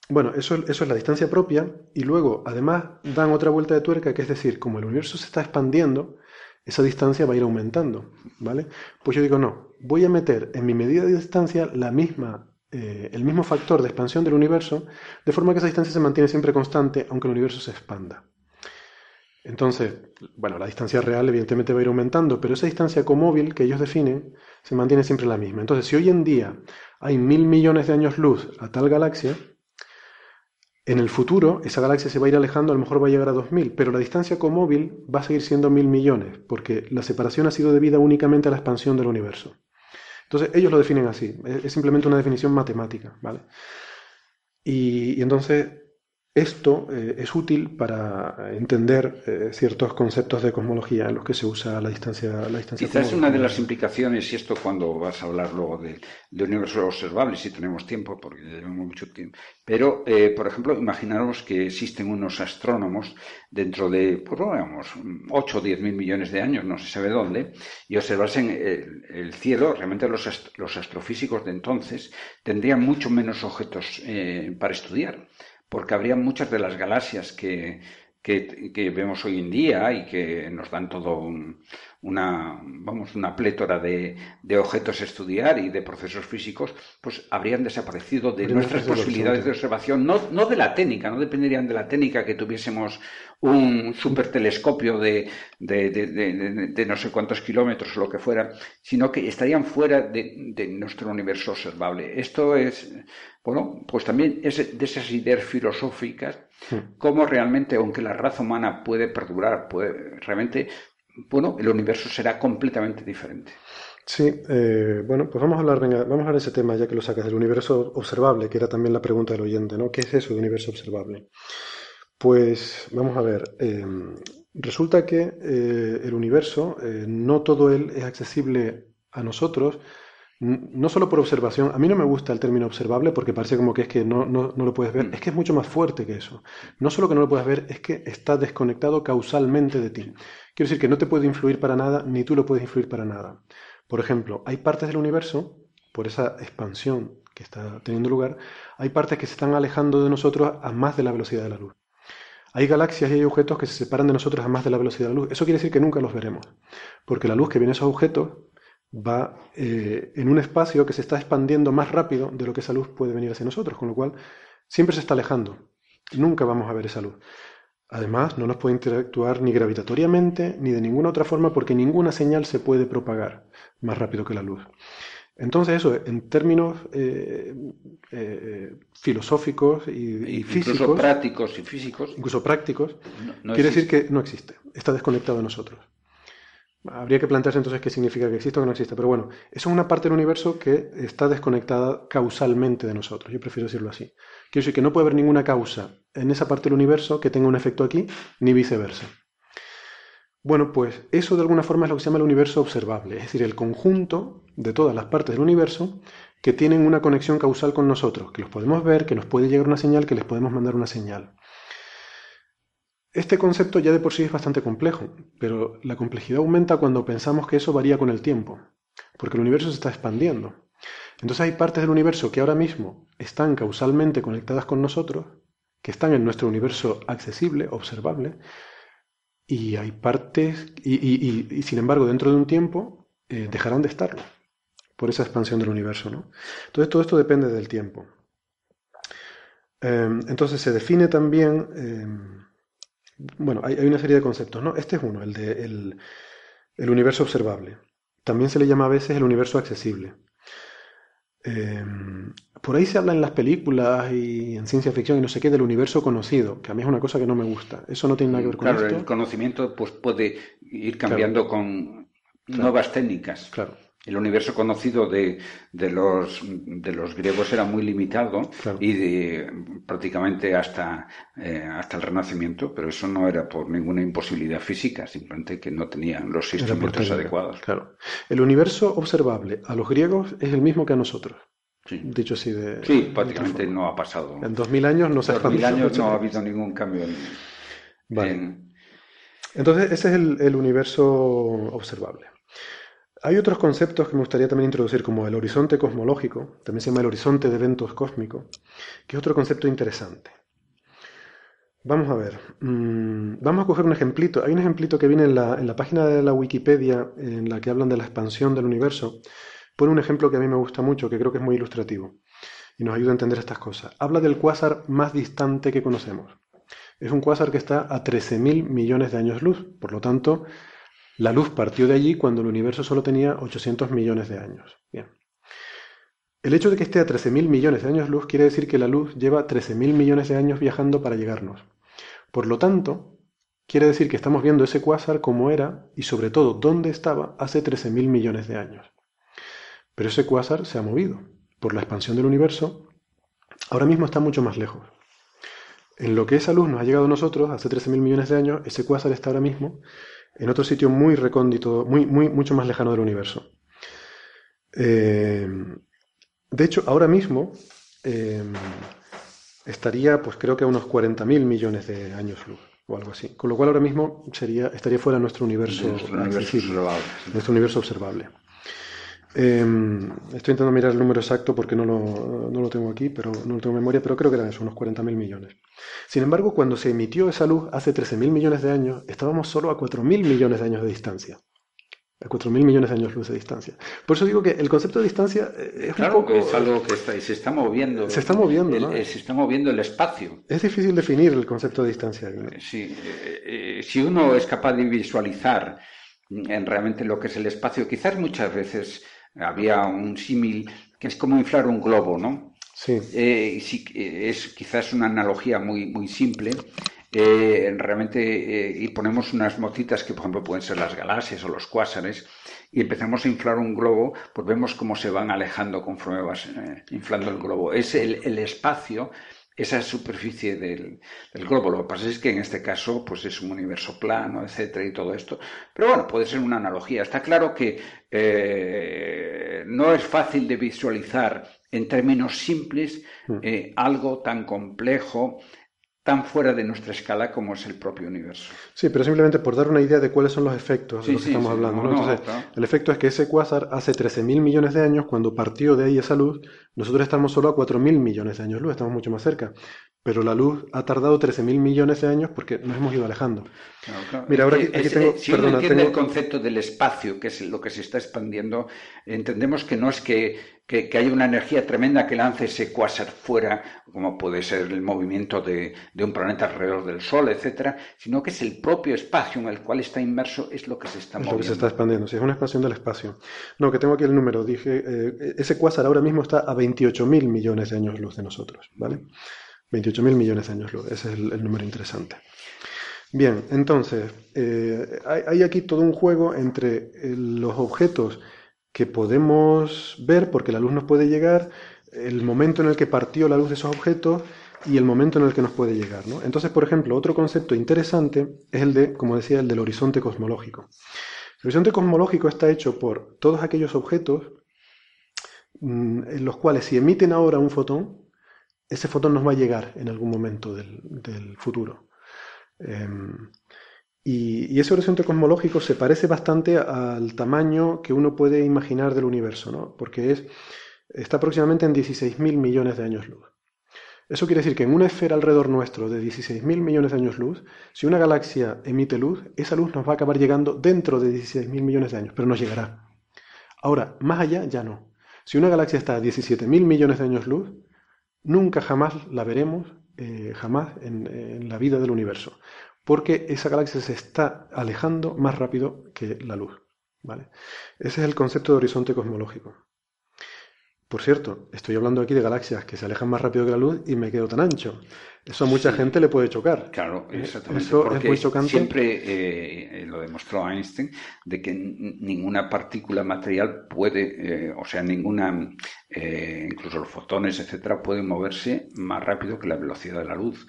bueno, eso, eso es la distancia propia y luego además dan otra vuelta de tuerca, que es decir, como el universo se está expandiendo, esa distancia va a ir aumentando, ¿vale? Pues yo digo, no, voy a meter en mi medida de distancia la misma, eh, el mismo factor de expansión del universo, de forma que esa distancia se mantiene siempre constante, aunque el universo se expanda. Entonces, bueno, la distancia real evidentemente va a ir aumentando, pero esa distancia comóvil que ellos definen se mantiene siempre la misma. Entonces, si hoy en día hay mil millones de años luz a tal galaxia, en el futuro esa galaxia se va a ir alejando, a lo mejor va a llegar a 2000, pero la distancia comóvil va a seguir siendo mil millones, porque la separación ha sido debida únicamente a la expansión del universo. Entonces, ellos lo definen así, es simplemente una definición matemática, ¿vale? Y, y entonces esto eh, es útil para entender eh, ciertos conceptos de cosmología en los que se usa la distancia. La distancia Quizás una de las implicaciones, y esto cuando vas a hablar luego de, de universos observables, si tenemos tiempo, porque llevamos mucho tiempo. Pero, eh, por ejemplo, imaginaros que existen unos astrónomos dentro de, pues digamos, 8 o 10 mil millones de años, no se sabe dónde, y observasen el, el cielo, realmente los, los, astrofísicos de entonces tendrían mucho menos objetos para estudiar porque habría muchas de las galaxias que, que, vemos hoy en día y que nos dan todo una, vamos, una plétora de, de, objetos a estudiar y de procesos físicos, pues habrían desaparecido de nuestras posibilidades de observación, no, no de la técnica, no dependerían de la técnica que tuviésemos un supertelescopio de, de, de, de, no sé cuántos kilómetros o lo que fuera, sino que estarían fuera de, nuestro universo observable. Esto es, bueno, pues también es de esas ideas filosóficas, hmm. cómo realmente, aunque la raza humana puede perdurar, puede realmente, bueno, el universo será completamente diferente. Sí, eh, bueno, pues vamos a hablar, venga, vamos a hablar de ese tema ya que lo sacas, del universo observable, que era también la pregunta del oyente, ¿no? ¿Qué es eso de universo observable? Pues vamos a ver, em, resulta que eh, el universo, eh, no todo él es accesible a nosotros, no solo por observación, a mí no me gusta el término observable porque parece como que es que no, no, no, lo puedes ver, mm. es que es mucho más fuerte que eso. No solo que no lo puedes ver, es que está desconectado causalmente de ti. Quiero decir que no te puede influir para nada, ni tú lo puedes influir para nada. Por ejemplo, hay partes del universo, por esa expansión que está teniendo lugar, hay partes que se están alejando de nosotros a más de la velocidad de la luz. Hay galaxias y hay objetos que se separan de nosotros a más de la velocidad de la luz. Eso quiere decir que nunca los veremos, porque la luz que viene a esos objetos va eh, en un espacio que se está expandiendo más rápido de lo que esa luz puede venir hacia nosotros, con lo cual siempre se está alejando. Nunca vamos a ver esa luz. Además, no nos puede interactuar ni gravitatoriamente ni de ninguna otra forma porque ninguna señal se puede propagar más rápido que la luz. Entonces eso, en términos eh, eh, filosóficos y, físicos... Incluso prácticos y físicos. Incluso prácticos, quiere decir que no existe, está desconectado de nosotros. Habría que plantearse entonces qué significa que existe o que no existe, pero bueno, eso es una parte del universo que está desconectada causalmente de nosotros, yo prefiero decirlo así. Quiere decir que no puede haber ninguna causa en esa parte del universo que tenga un efecto aquí, ni viceversa. Bueno, pues eso de alguna forma es lo que se llama el universo observable, es decir, el conjunto de todas las partes del universo que tienen una conexión causal con nosotros, que los podemos ver, que nos puede llegar una señal, que les podemos mandar una señal. Este concepto ya de por sí es bastante complejo, pero la complejidad aumenta cuando pensamos que eso varía con el tiempo, porque el universo se está expandiendo. Entonces hay partes del universo que ahora mismo están causalmente conectadas con nosotros, que están en nuestro universo accesible, observable, y hay partes, y, sin embargo dentro de un tiempo eh, dejarán de estarlo por esa expansión del universo. ¿no? Entonces todo esto depende del tiempo. Em, entonces se define también, em, bueno, hay, una serie de conceptos, ¿no? Este es uno, el de el universo observable. También se le llama a veces el universo accesible. Em, por ahí se habla en las películas y en ciencia ficción y no sé qué del universo conocido, que a mí es una cosa que no me gusta. Eso no tiene nada que ver con claro, el conocimiento pues, puede ir cambiando con nuevas técnicas. Claro. El universo conocido de, de, los, de los griegos era muy limitado y de, prácticamente hasta, eh, hasta el Renacimiento, pero eso no era por ninguna imposibilidad física, simplemente que no tenían los instrumentos adecuados. Claro. El universo observable a los griegos es el mismo que a nosotros. Sí. Dicho así de. Sí, prácticamente no ha pasado. En 2000 años no se ha En 2000 años no ha habido ningún cambio. En, vale. Entonces, ese es el, el universo observable. Hay otros conceptos que me gustaría también introducir, como el horizonte cosmológico, también se llama el horizonte de eventos cósmicos, que es otro concepto interesante. Vamos a ver, mm, vamos a coger un ejemplito. Hay un ejemplito que viene en la, en la, página de la Wikipedia en la que hablan de la expansión del universo. Pone un ejemplo que a mí me gusta mucho, que creo que es muy ilustrativo y nos ayuda a entender estas cosas. Habla del cuásar más distante que conocemos. Es un cuásar que está a 13.000 millones de años luz, por lo tanto, la luz partió de allí cuando el universo solo tenía 800 millones de años. Bien. El hecho de que esté a 13.000 millones de años luz quiere decir que la luz lleva 13.000 millones de años viajando para llegarnos. Por lo tanto, quiere decir que estamos viendo ese cuásar como era y sobre todo dónde estaba hace 13.000 millones de años. Pero ese cuásar se ha movido por la expansión del universo. Ahora mismo está mucho más lejos. En lo que esa luz nos ha llegado a nosotros hace 13.000 millones de años, ese cuásar está ahora mismo en otro sitio muy recóndito, muy, muy, mucho más lejano del universo. Eh, de hecho, ahora mismo eh, estaría, pues creo que a unos 40.000 millones de años luz o algo así. Con lo cual ahora mismo sería, estaría fuera de nuestro universo, nuestro universo observable. Nuestro universo observable. Em, estoy intentando mirar el número exacto porque no lo, no lo, tengo aquí, pero no lo tengo en memoria, pero creo que eran eso, unos 40.000 millones. Sin embargo, cuando se emitió esa luz hace 13.000 millones de años, estábamos solo a 4.000 millones de años de distancia. A 4.000 millones de años luz de distancia. Por eso digo que el concepto de distancia eh, es claro, un poco... es algo que está, se está moviendo. Se está moviendo, el, ¿no? Se está moviendo el espacio. Es difícil definir el concepto de distancia. Sí, eh, eh, si uno es capaz de visualizar en realmente lo que es el espacio, quizás muchas veces había un símil que es como inflar un globo, ¿no? Sí. Eh, sí es quizás una analogía muy, muy simple. Eh, realmente, eh, y ponemos unas motitas que, por ejemplo, pueden ser las galaxias o los cuásares, y empezamos a inflar un globo, pues vemos cómo se van alejando conforme vas eh, inflando el globo. Es el, el espacio esa superficie del, del, globo. Lo que pasa es que en este caso pues es un universo plano, etcétera, y todo esto. Pero bueno, puede ser una analogía. Está claro que eh, no es fácil de visualizar en términos simples Hmm. eh, algo tan complejo tan fuera de nuestra escala como es el propio universo. Sí, pero simplemente por dar una idea de cuáles son los efectos Sí, de los que sí, estamos sí, hablando. no, ¿no? no, Entonces, claro. el efecto es que ese cuásar hace 13.000 millones de años, cuando partió de ahí esa luz, nosotros estamos solo a 4.000 millones de años luz, estamos mucho más cerca. Pero la luz ha tardado 13.000 millones de años porque nos hemos ido alejando. Claro, claro. Mira, ahora Es aquí- que aquí es- tengo- si uno entiende tengo- el concepto del espacio, que es lo que se está expandiendo, entendemos que no es que, que, una energía tremenda que lance ese cuásar fuera, como puede ser el movimiento de, de un planeta alrededor del Sol, etcétera, sino que es el propio espacio en el cual está inmerso, es lo que se está Es lo que moviendo. se está expandiendo, sí, es una expansión del espacio. No, que tengo aquí el número, dije, eh, ese cuásar ahora mismo está a 28.000 millones de años luz de nosotros, ¿vale? 28.000 millones de años luz, ese es el, el número interesante. Bien, entonces, eh, hay, aquí todo un juego entre eh, los objetos que podemos ver, porque la luz nos puede llegar, el momento en el que partió la luz de esos objetos y el momento en el que nos puede llegar, ¿no? Entonces, por ejemplo, otro concepto interesante es el de, como decía, el del horizonte cosmológico. El horizonte cosmológico está hecho por todos aquellos objetos mm, en los cuales si emiten ahora un fotón, ese fotón nos va a llegar en algún momento del futuro. Em, y, ese horizonte cosmológico se parece bastante al tamaño que uno puede imaginar del universo, ¿no? Porque es, está aproximadamente en 16.000 millones de años luz. Eso quiere decir que en una esfera alrededor nuestro de 16.000 millones de años luz, si una galaxia emite luz, esa luz nos va a acabar llegando dentro de 16.000 millones de años, pero nos llegará. Ahora, más allá ya no. Si una galaxia está a 17.000 millones de años luz, nunca jamás la veremos, eh, jamás en, en la vida del universo, porque esa galaxia se está alejando más rápido que la luz. ¿vale? Ese es el concepto de horizonte cosmológico. Por cierto, estoy hablando aquí de galaxias que se alejan más rápido que la luz y me quedo tan ancho. Eso a mucha Sí. gente le puede chocar. Claro, Eh, exactamente. eso es muy chocante. Siempre eh, lo demostró Einstein de que ninguna partícula material puede, eh, o sea, ninguna, eh, incluso los fotones, etcétera, pueden moverse más rápido que la velocidad de la luz.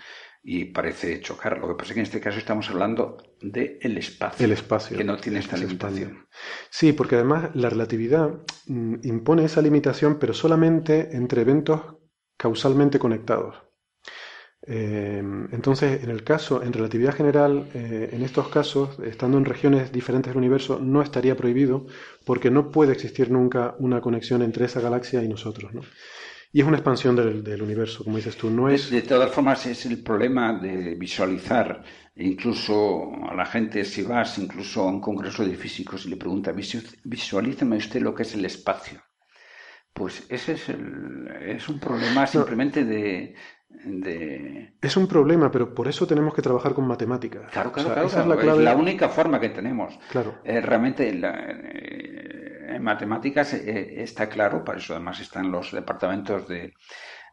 Y parece chocar. Lo que pasa es que en este caso estamos hablando del espacio. El espacio. Que no tiene esta limitación. Sí, porque además la relatividad mm, impone esa limitación, pero solamente entre eventos causalmente conectados. Eh, entonces, en el caso, en relatividad general, eh, en estos casos, estando en regiones diferentes del universo, no estaría prohibido porque no puede existir nunca una conexión entre esa galaxia y nosotros, ¿no? Y es una expansión del, del universo, como dices tú, no es... de todas formas, es el problema de visualizar, incluso a la gente, si vas incluso a un congreso de físicos y le pregunta, "Visu- visualíceme usted lo que es el espacio. Pues ese es, el, es un problema simplemente de, de... Es un problema, pero por eso tenemos que trabajar con matemáticas. Claro, O claro, sea, claro, esa es claro, la clave. es la única forma que tenemos. Claro. Eh, realmente la- eh, en matemáticas eh, está claro, para eso además están los departamentos de,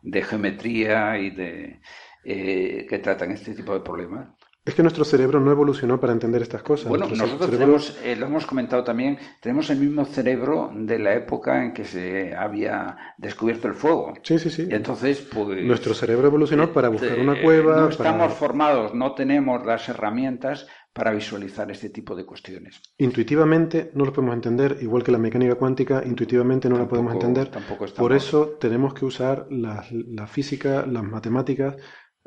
de geometría y de eh, que tratan este tipo de problemas. Es que nuestro cerebro no evolucionó para entender estas cosas. Bueno, nosotros tenemos, eh, lo hemos comentado también, tenemos el mismo cerebro de la época en que se había descubierto el fuego. Sí, sí, sí. Y entonces, pues... Nuestro cerebro evolucionó para buscar una cueva... No estamos formados, no tenemos las herramientas para visualizar este tipo de cuestiones. Intuitivamente no lo podemos entender, igual que la mecánica cuántica, intuitivamente no la podemos entender. Por eso tenemos que usar la, la física, las matemáticas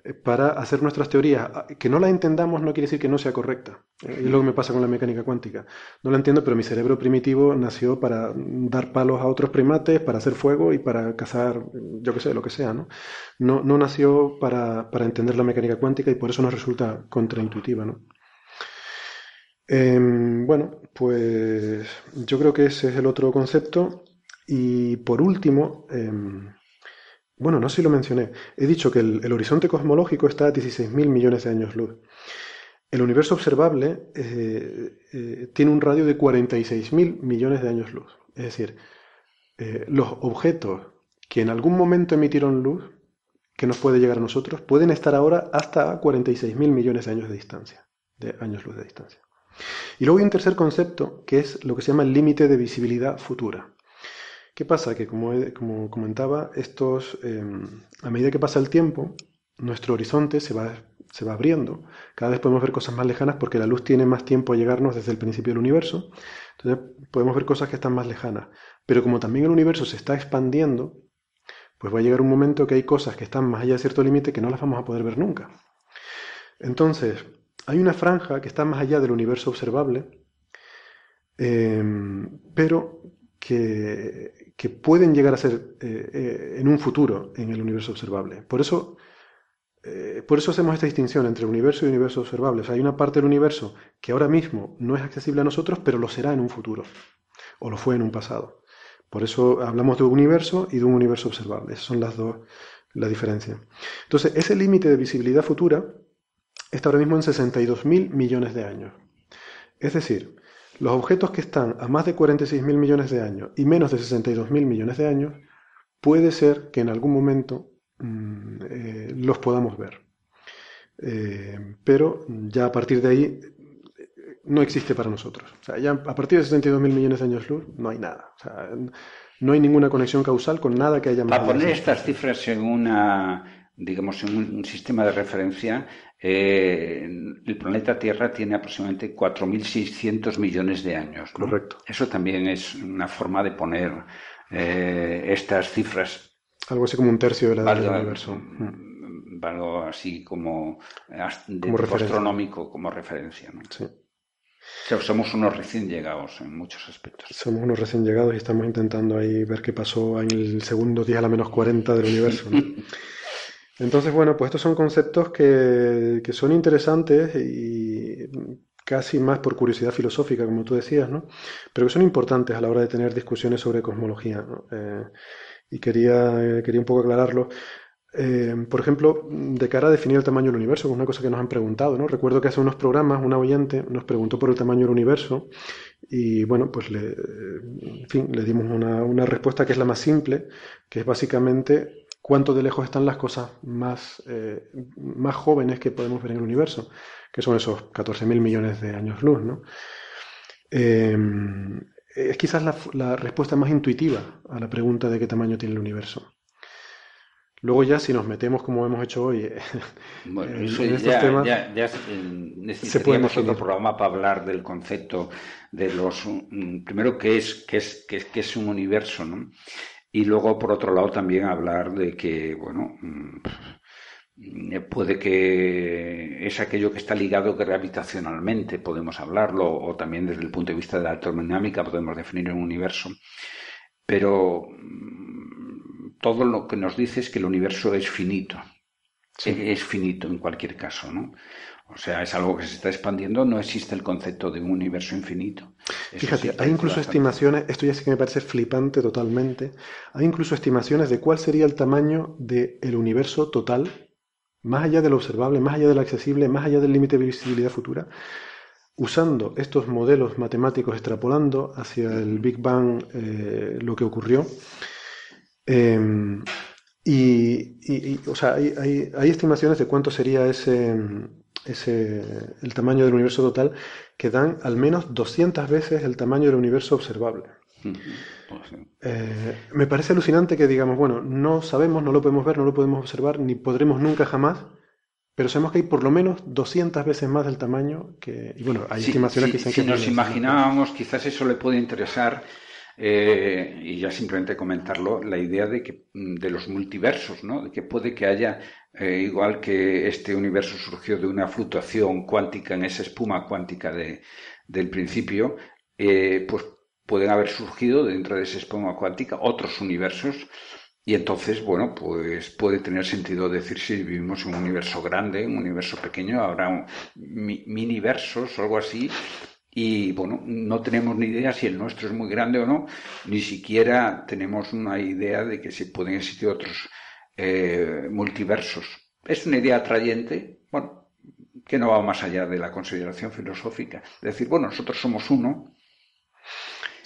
eh, para hacer nuestras teorías. Ah, que no la entendamos no quiere decir que no sea correcta. Eh, es lo que me pasa con la mecánica cuántica. No la entiendo, pero mi cerebro primitivo nació para dar palos a otros primates, para hacer fuego y para cazar, yo qué sé, lo que sea. No, no, no nació para, para, entender la mecánica cuántica y por eso nos resulta contraintuitiva. ¿no? Em, bueno, pues yo creo que ese es el otro concepto. Y por último, em, bueno, no sé si lo mencioné. He dicho que el, horizonte cosmológico está a 16.000 millones de años luz. El universo observable eh, eh, tiene un radio de 46.000 millones de años luz. Es decir, eh, los objetos que en algún momento emitieron luz, que nos puede llegar a nosotros, pueden estar ahora hasta 46.000 millones de años de distancia, de años luz de distancia. Y luego hay un tercer concepto, que es lo que se llama el límite de visibilidad futura. ¿Qué pasa? Que como, comentaba, estos, em, a medida que pasa el tiempo, nuestro horizonte se va, se va abriendo. Cada vez podemos ver cosas más lejanas porque la luz tiene más tiempo a llegarnos desde el principio del universo. Entonces podemos ver cosas que están más lejanas. Pero como también el universo se está expandiendo, pues va a llegar un momento que hay cosas que están más allá de cierto límite que no las vamos a poder ver nunca. Entonces, hay una franja que está más allá del universo observable, em, pero que, que pueden llegar a ser eh, eh, en un futuro en el universo observable. Por eso, eh, por eso hacemos esta distinción entre universo y universo observable. hay una parte del universo que ahora mismo no es accesible a nosotros, pero lo será en un futuro, o lo fue en un pasado. Por eso hablamos de un universo y de un universo observable. Esas son las dos, la diferencia. Entonces, ese límite de visibilidad futura está ahora mismo en 62.000 millones de años. Es decir, los objetos que están a más de 46.000 millones de años y menos de 62.000 millones de años, puede ser que en algún momento mm, eh, los podamos ver. Eh, pero ya a partir de ahí eh, no existe para nosotros. O sea, ya a partir de 62.000 millones de años luz no hay nada. O sea, no hay ninguna conexión causal con nada que haya más. Para poner estas cifras en una, digamos, en un sistema de referencia, eh, el planeta Tierra tiene aproximadamente 4.600 millones de años. Correcto. Eso también es una forma de poner eh, estas cifras. Algo así como un tercio de la edad del universo. Mm, algo así como, como astronómico como referencia. Sí. somos unos recién llegados en muchos aspectos. Somos unos recién llegados y estamos intentando ahí ver qué pasó en el segundo día a la menos 40 del universo. [LAUGHS] Entonces, bueno, pues estos son conceptos que, son interesantes y casi más por curiosidad filosófica, como tú decías, ¿no? Pero que son importantes a la hora de tener discusiones sobre cosmología. ¿no? Eh, y quería, quería un poco aclararlo. Eh, por ejemplo, de cara a definir el tamaño del universo, que es una cosa que nos han preguntado, ¿no? Recuerdo que hace unos programas una oyente nos preguntó por el tamaño del universo y bueno, pues le, en fin, le dimos una, una respuesta que es la más simple, que es básicamente cuánto de lejos están las cosas más, eh, más jóvenes que podemos ver en el universo, que son esos 14.000 millones de años luz. ¿no? Em, es quizás la, respuesta más intuitiva a la pregunta de qué tamaño tiene el universo. Luego ya si nos metemos como hemos hecho hoy bueno, en, estos ya, temas, ya, ya necesitaríamos otro programa para hablar del concepto de los mm, primero qué es qué es qué es un universo, ¿no? Y luego, por otro lado, también hablar de que, bueno, mm, puede que es aquello que está ligado gravitacionalmente, podemos hablarlo, o también desde el punto de vista de la termodinámica podemos definir un universo. Pero mm, todo lo que nos dice es que el universo es finito. Es finito en cualquier caso, ¿no? O sea, es algo que se está expandiendo, no existe el concepto de un universo infinito. Fíjate, hay incluso estimaciones, esto ya sí que me parece flipante totalmente, hay incluso estimaciones de cuál sería el tamaño del universo total, más allá de lo observable, más allá de lo accesible, más allá del límite de visibilidad futura, usando estos modelos matemáticos, extrapolando hacia el Big Bang eh, lo que ocurrió. Em, y, o sea, hay, hay, estimaciones de cuánto sería ese ese, el tamaño del universo total, que dan al menos 200 veces el tamaño del universo observable. Pues eh, me parece alucinante que digamos, bueno, no sabemos, no lo podemos ver, no lo podemos observar, ni podremos nunca jamás, pero sabemos que hay por lo menos 200 veces más del tamaño que... Y bueno, hay estimaciones que dicen si nos imaginábamos, quizás eso le puede interesar, eh, y ya simplemente comentarlo, la idea de que mm, de los multiversos, ¿no? De que puede que haya, eh, igual que este universo surgió de una fluctuación cuántica en esa espuma cuántica de, del principio, pues pueden haber surgido dentro de esa espuma cuántica otros universos y entonces, bueno, pues puede tener sentido decir si vivimos en un universo grande, un universo pequeño, habrá un, miniversos o algo así. Y bueno, no tenemos ni idea si el nuestro es muy grande o no, ni siquiera tenemos una idea de que se pueden existir otros eh, multiversos. Es una idea atrayente, bueno, que no va más allá de la consideración filosófica. Es decir, bueno, nosotros somos uno,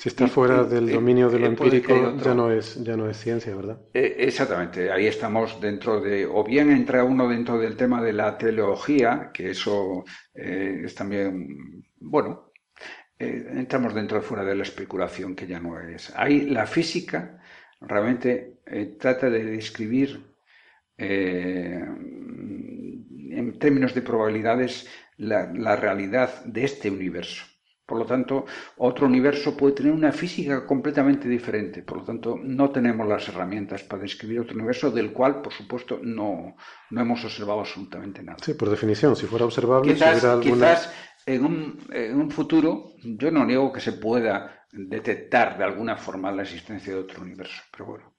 si está fuera del dominio de lo empírico, ya no, es, ya no es ciencia, ¿verdad? Eh, exactamente, ahí estamos dentro de, o bien entra uno dentro del tema de la teleología, que eso eh, es también, bueno, eh, entramos dentro de fuera de la especulación, que ya no es. Ahí la física realmente trata de describir en términos de probabilidades la realidad de este universo. Por lo tanto, otro universo puede tener una física completamente diferente. Por lo tanto, no tenemos las herramientas para describir otro universo del cual, por supuesto, no, no hemos observado absolutamente nada. Sí, por definición, si fuera observable, quizás, quizás en, un, en un futuro, yo no niego que se pueda detectar de alguna forma la existencia de otro universo, pero bueno.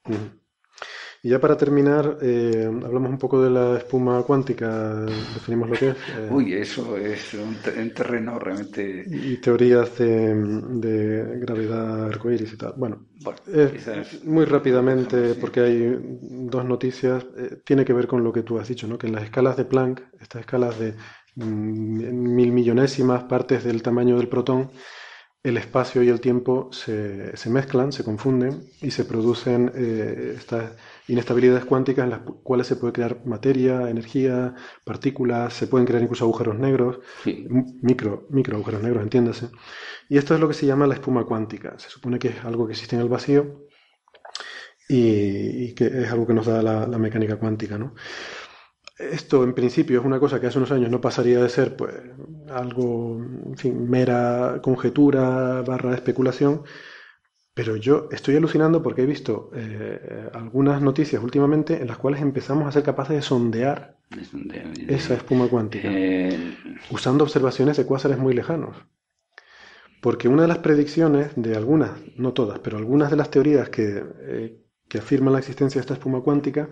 Y ya para terminar, eh, hablamos un poco de la espuma cuántica, definimos lo que es. Eh, Uy, eso es un, terreno realmente... Y teorías de, gravedad arcoíris y tal. Bueno, muy rápidamente, porque hay dos noticias, eh, tiene que ver con lo que tú has dicho, ¿no? que en las escalas de Planck, estas escalas de mm, mil millonésimas partes del tamaño del protón, el espacio y el tiempo se, se mezclan, se confunden y se producen estas inestabilidades cuánticas en las cuales se puede crear materia, energía, partículas, se pueden crear incluso agujeros negros, micro, micro agujeros negros, entiéndase. Y esto es lo que se llama la espuma cuántica. Se supone que es algo que existe en el vacío y, que es algo que nos da la, mecánica cuántica, ¿no? Esto en principio es una cosa que hace unos años no pasaría de ser pues algo, en fin, mera conjetura barra especulación, pero yo estoy alucinando porque he visto eh, algunas noticias últimamente en las cuales empezamos a ser capaces de sondear esa espuma cuántica, eh, usando observaciones de cuásares muy lejanos. Porque una de las predicciones de algunas, no todas, pero algunas de las teorías que, eh, que afirman la existencia de esta espuma cuántica,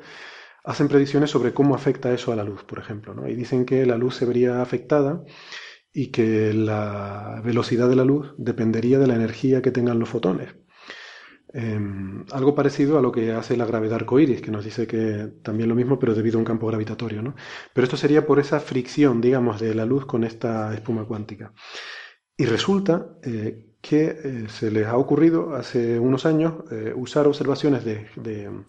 hacen predicciones sobre cómo afecta eso a la luz, por ejemplo. Y dicen que la luz se vería afectada y que la velocidad de la luz dependería de la energía que tengan los fotones. Em, algo parecido a lo que hace la gravedad arcoíris, que nos dice que también lo mismo, pero debido a un campo gravitatorio. Pero esto sería por esa fricción, digamos, de la luz con esta espuma cuántica. Y resulta eh, que eh, se les ha ocurrido hace unos años eh, usar observaciones de,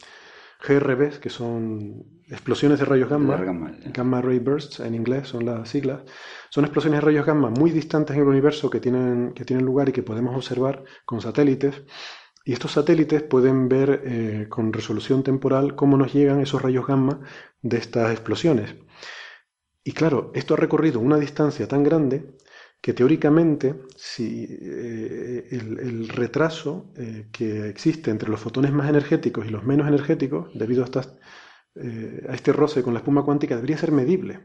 GRBs, que son explosiones de rayos gamma, gamma, ray bursts en inglés son las siglas, son explosiones de rayos gamma muy distantes en el universo que tienen, que tienen lugar y que podemos observar con satélites. Y estos satélites pueden ver eh, con resolución temporal cómo nos llegan esos rayos gamma de estas explosiones. Y claro, esto ha recorrido una distancia tan grande que teóricamente si eh, el, retraso eh, que existe entre los fotones más energéticos y los menos energéticos, debido a, a este roce con la espuma cuántica, debería ser medible.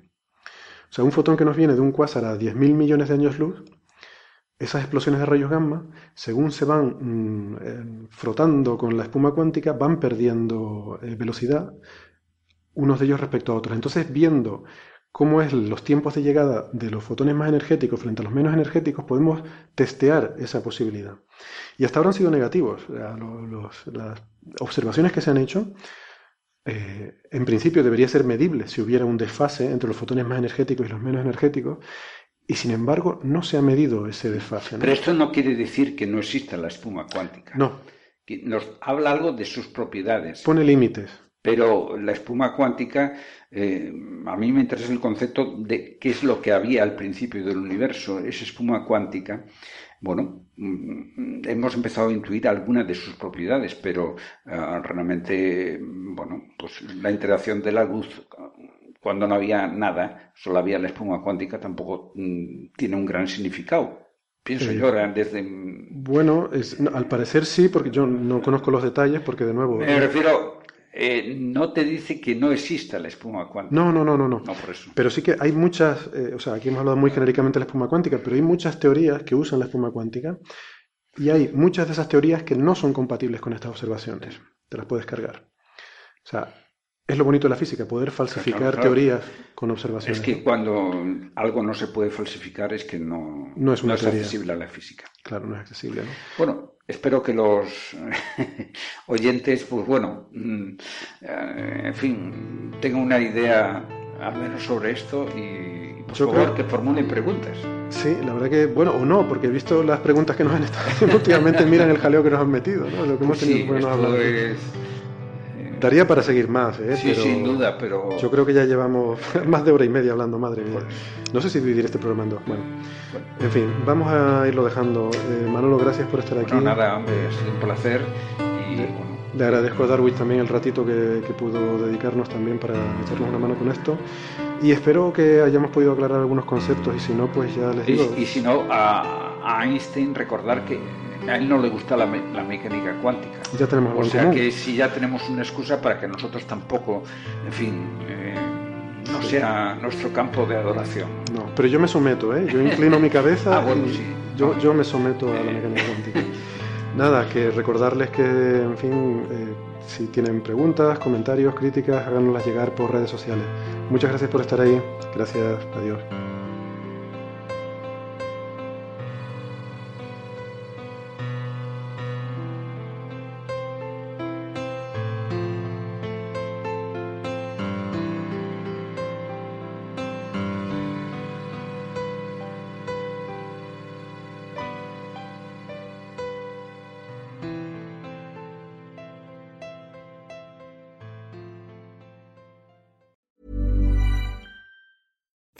O sea, un fotón que nos viene de un cuásar a 10.000 millones de años luz esas explosiones de rayos gamma, según se van mm, eh, frotando con la espuma cuántica, van perdiendo eh, velocidad unos de ellos respecto a otros. Entonces, viendo cómo es los tiempos de llegada de los fotones más energéticos frente a los menos energéticos, podemos testear esa posibilidad. Y hasta ahora han sido negativos. las observaciones que se han hecho, eh, en principio debería ser medible si hubiera un desfase entre los fotones más energéticos y los menos energéticos, y sin embargo, no se ha medido ese desfase. Pero esto no quiere decir que no exista la espuma cuántica. No. Nos habla algo de sus propiedades. Pone límites. Pero la espuma cuántica, eh, a mí me interesa el concepto de qué es lo que había al principio del universo, esa espuma cuántica. Bueno, mm, hemos empezado a intuir algunas de sus propiedades, pero ah, realmente, bueno, pues la interacción de la luz cuando no había nada, solo había la espuma cuántica, tampoco mm, tiene un gran significado. Pienso yo desde... Bueno, al parecer sí, porque yo no conozco los detalles, porque de nuevo... Me refiero, eh, no te dice que no exista la espuma cuántica. No, no, no, no. no. no por eso. Pero sí que hay muchas, eh, o sea, aquí hemos hablado muy genéricamente de la espuma cuántica, pero hay muchas teorías que usan la espuma cuántica y hay muchas de esas teorías que no son compatibles con estas observaciones. Te las puedes cargar. O sea, es lo bonito de la física, poder falsificar teorías con observaciones. Es que cuando algo no se puede falsificar es que no, no es, una accesible a la física. Claro, no es accesible. ¿no? Bueno, espero que los [LAUGHS] oyentes, pues bueno, mm, eh, en fin, tengan una idea al menos sobre esto y por favor que formulen preguntas. Sí, la verdad que, bueno, o no, porque he visto las preguntas que nos han estado haciendo últimamente, miran el jaleo que nos han metido, ¿no? Lo que hemos tenido sí, esto es Daría para seguir más, ¿eh? Sí, sin duda, pero... Yo creo que ya llevamos [LAUGHS] más de hora y media hablando, madre mía. No sé si dividir este programa en dos. Bueno, en fin, vamos a irlo dejando. Eh, Manolo, gracias por estar aquí. No, nada, hombre, sido un placer. Y, bueno. Le agradezco a Darwin también el ratito que, pudo dedicarnos también para echarnos una mano con esto. Y espero que hayamos podido aclarar algunos conceptos y si no, pues ya les digo... Y, si no, a Einstein recordar que a él no le gusta la, mecánica cuántica. Ya tenemos o sea que si ya tenemos una excusa para que nosotros tampoco, en fin, eh, no sea nuestro campo de adoración. No, pero yo me someto, ¿eh? yo inclino mi cabeza [LAUGHS] ah, y yo, yo me someto a la mecánica cuántica. Nada, que recordarles que, en fin, eh, si tienen preguntas, comentarios, críticas, háganoslas llegar por redes sociales. Muchas gracias por estar ahí. Gracias, adiós.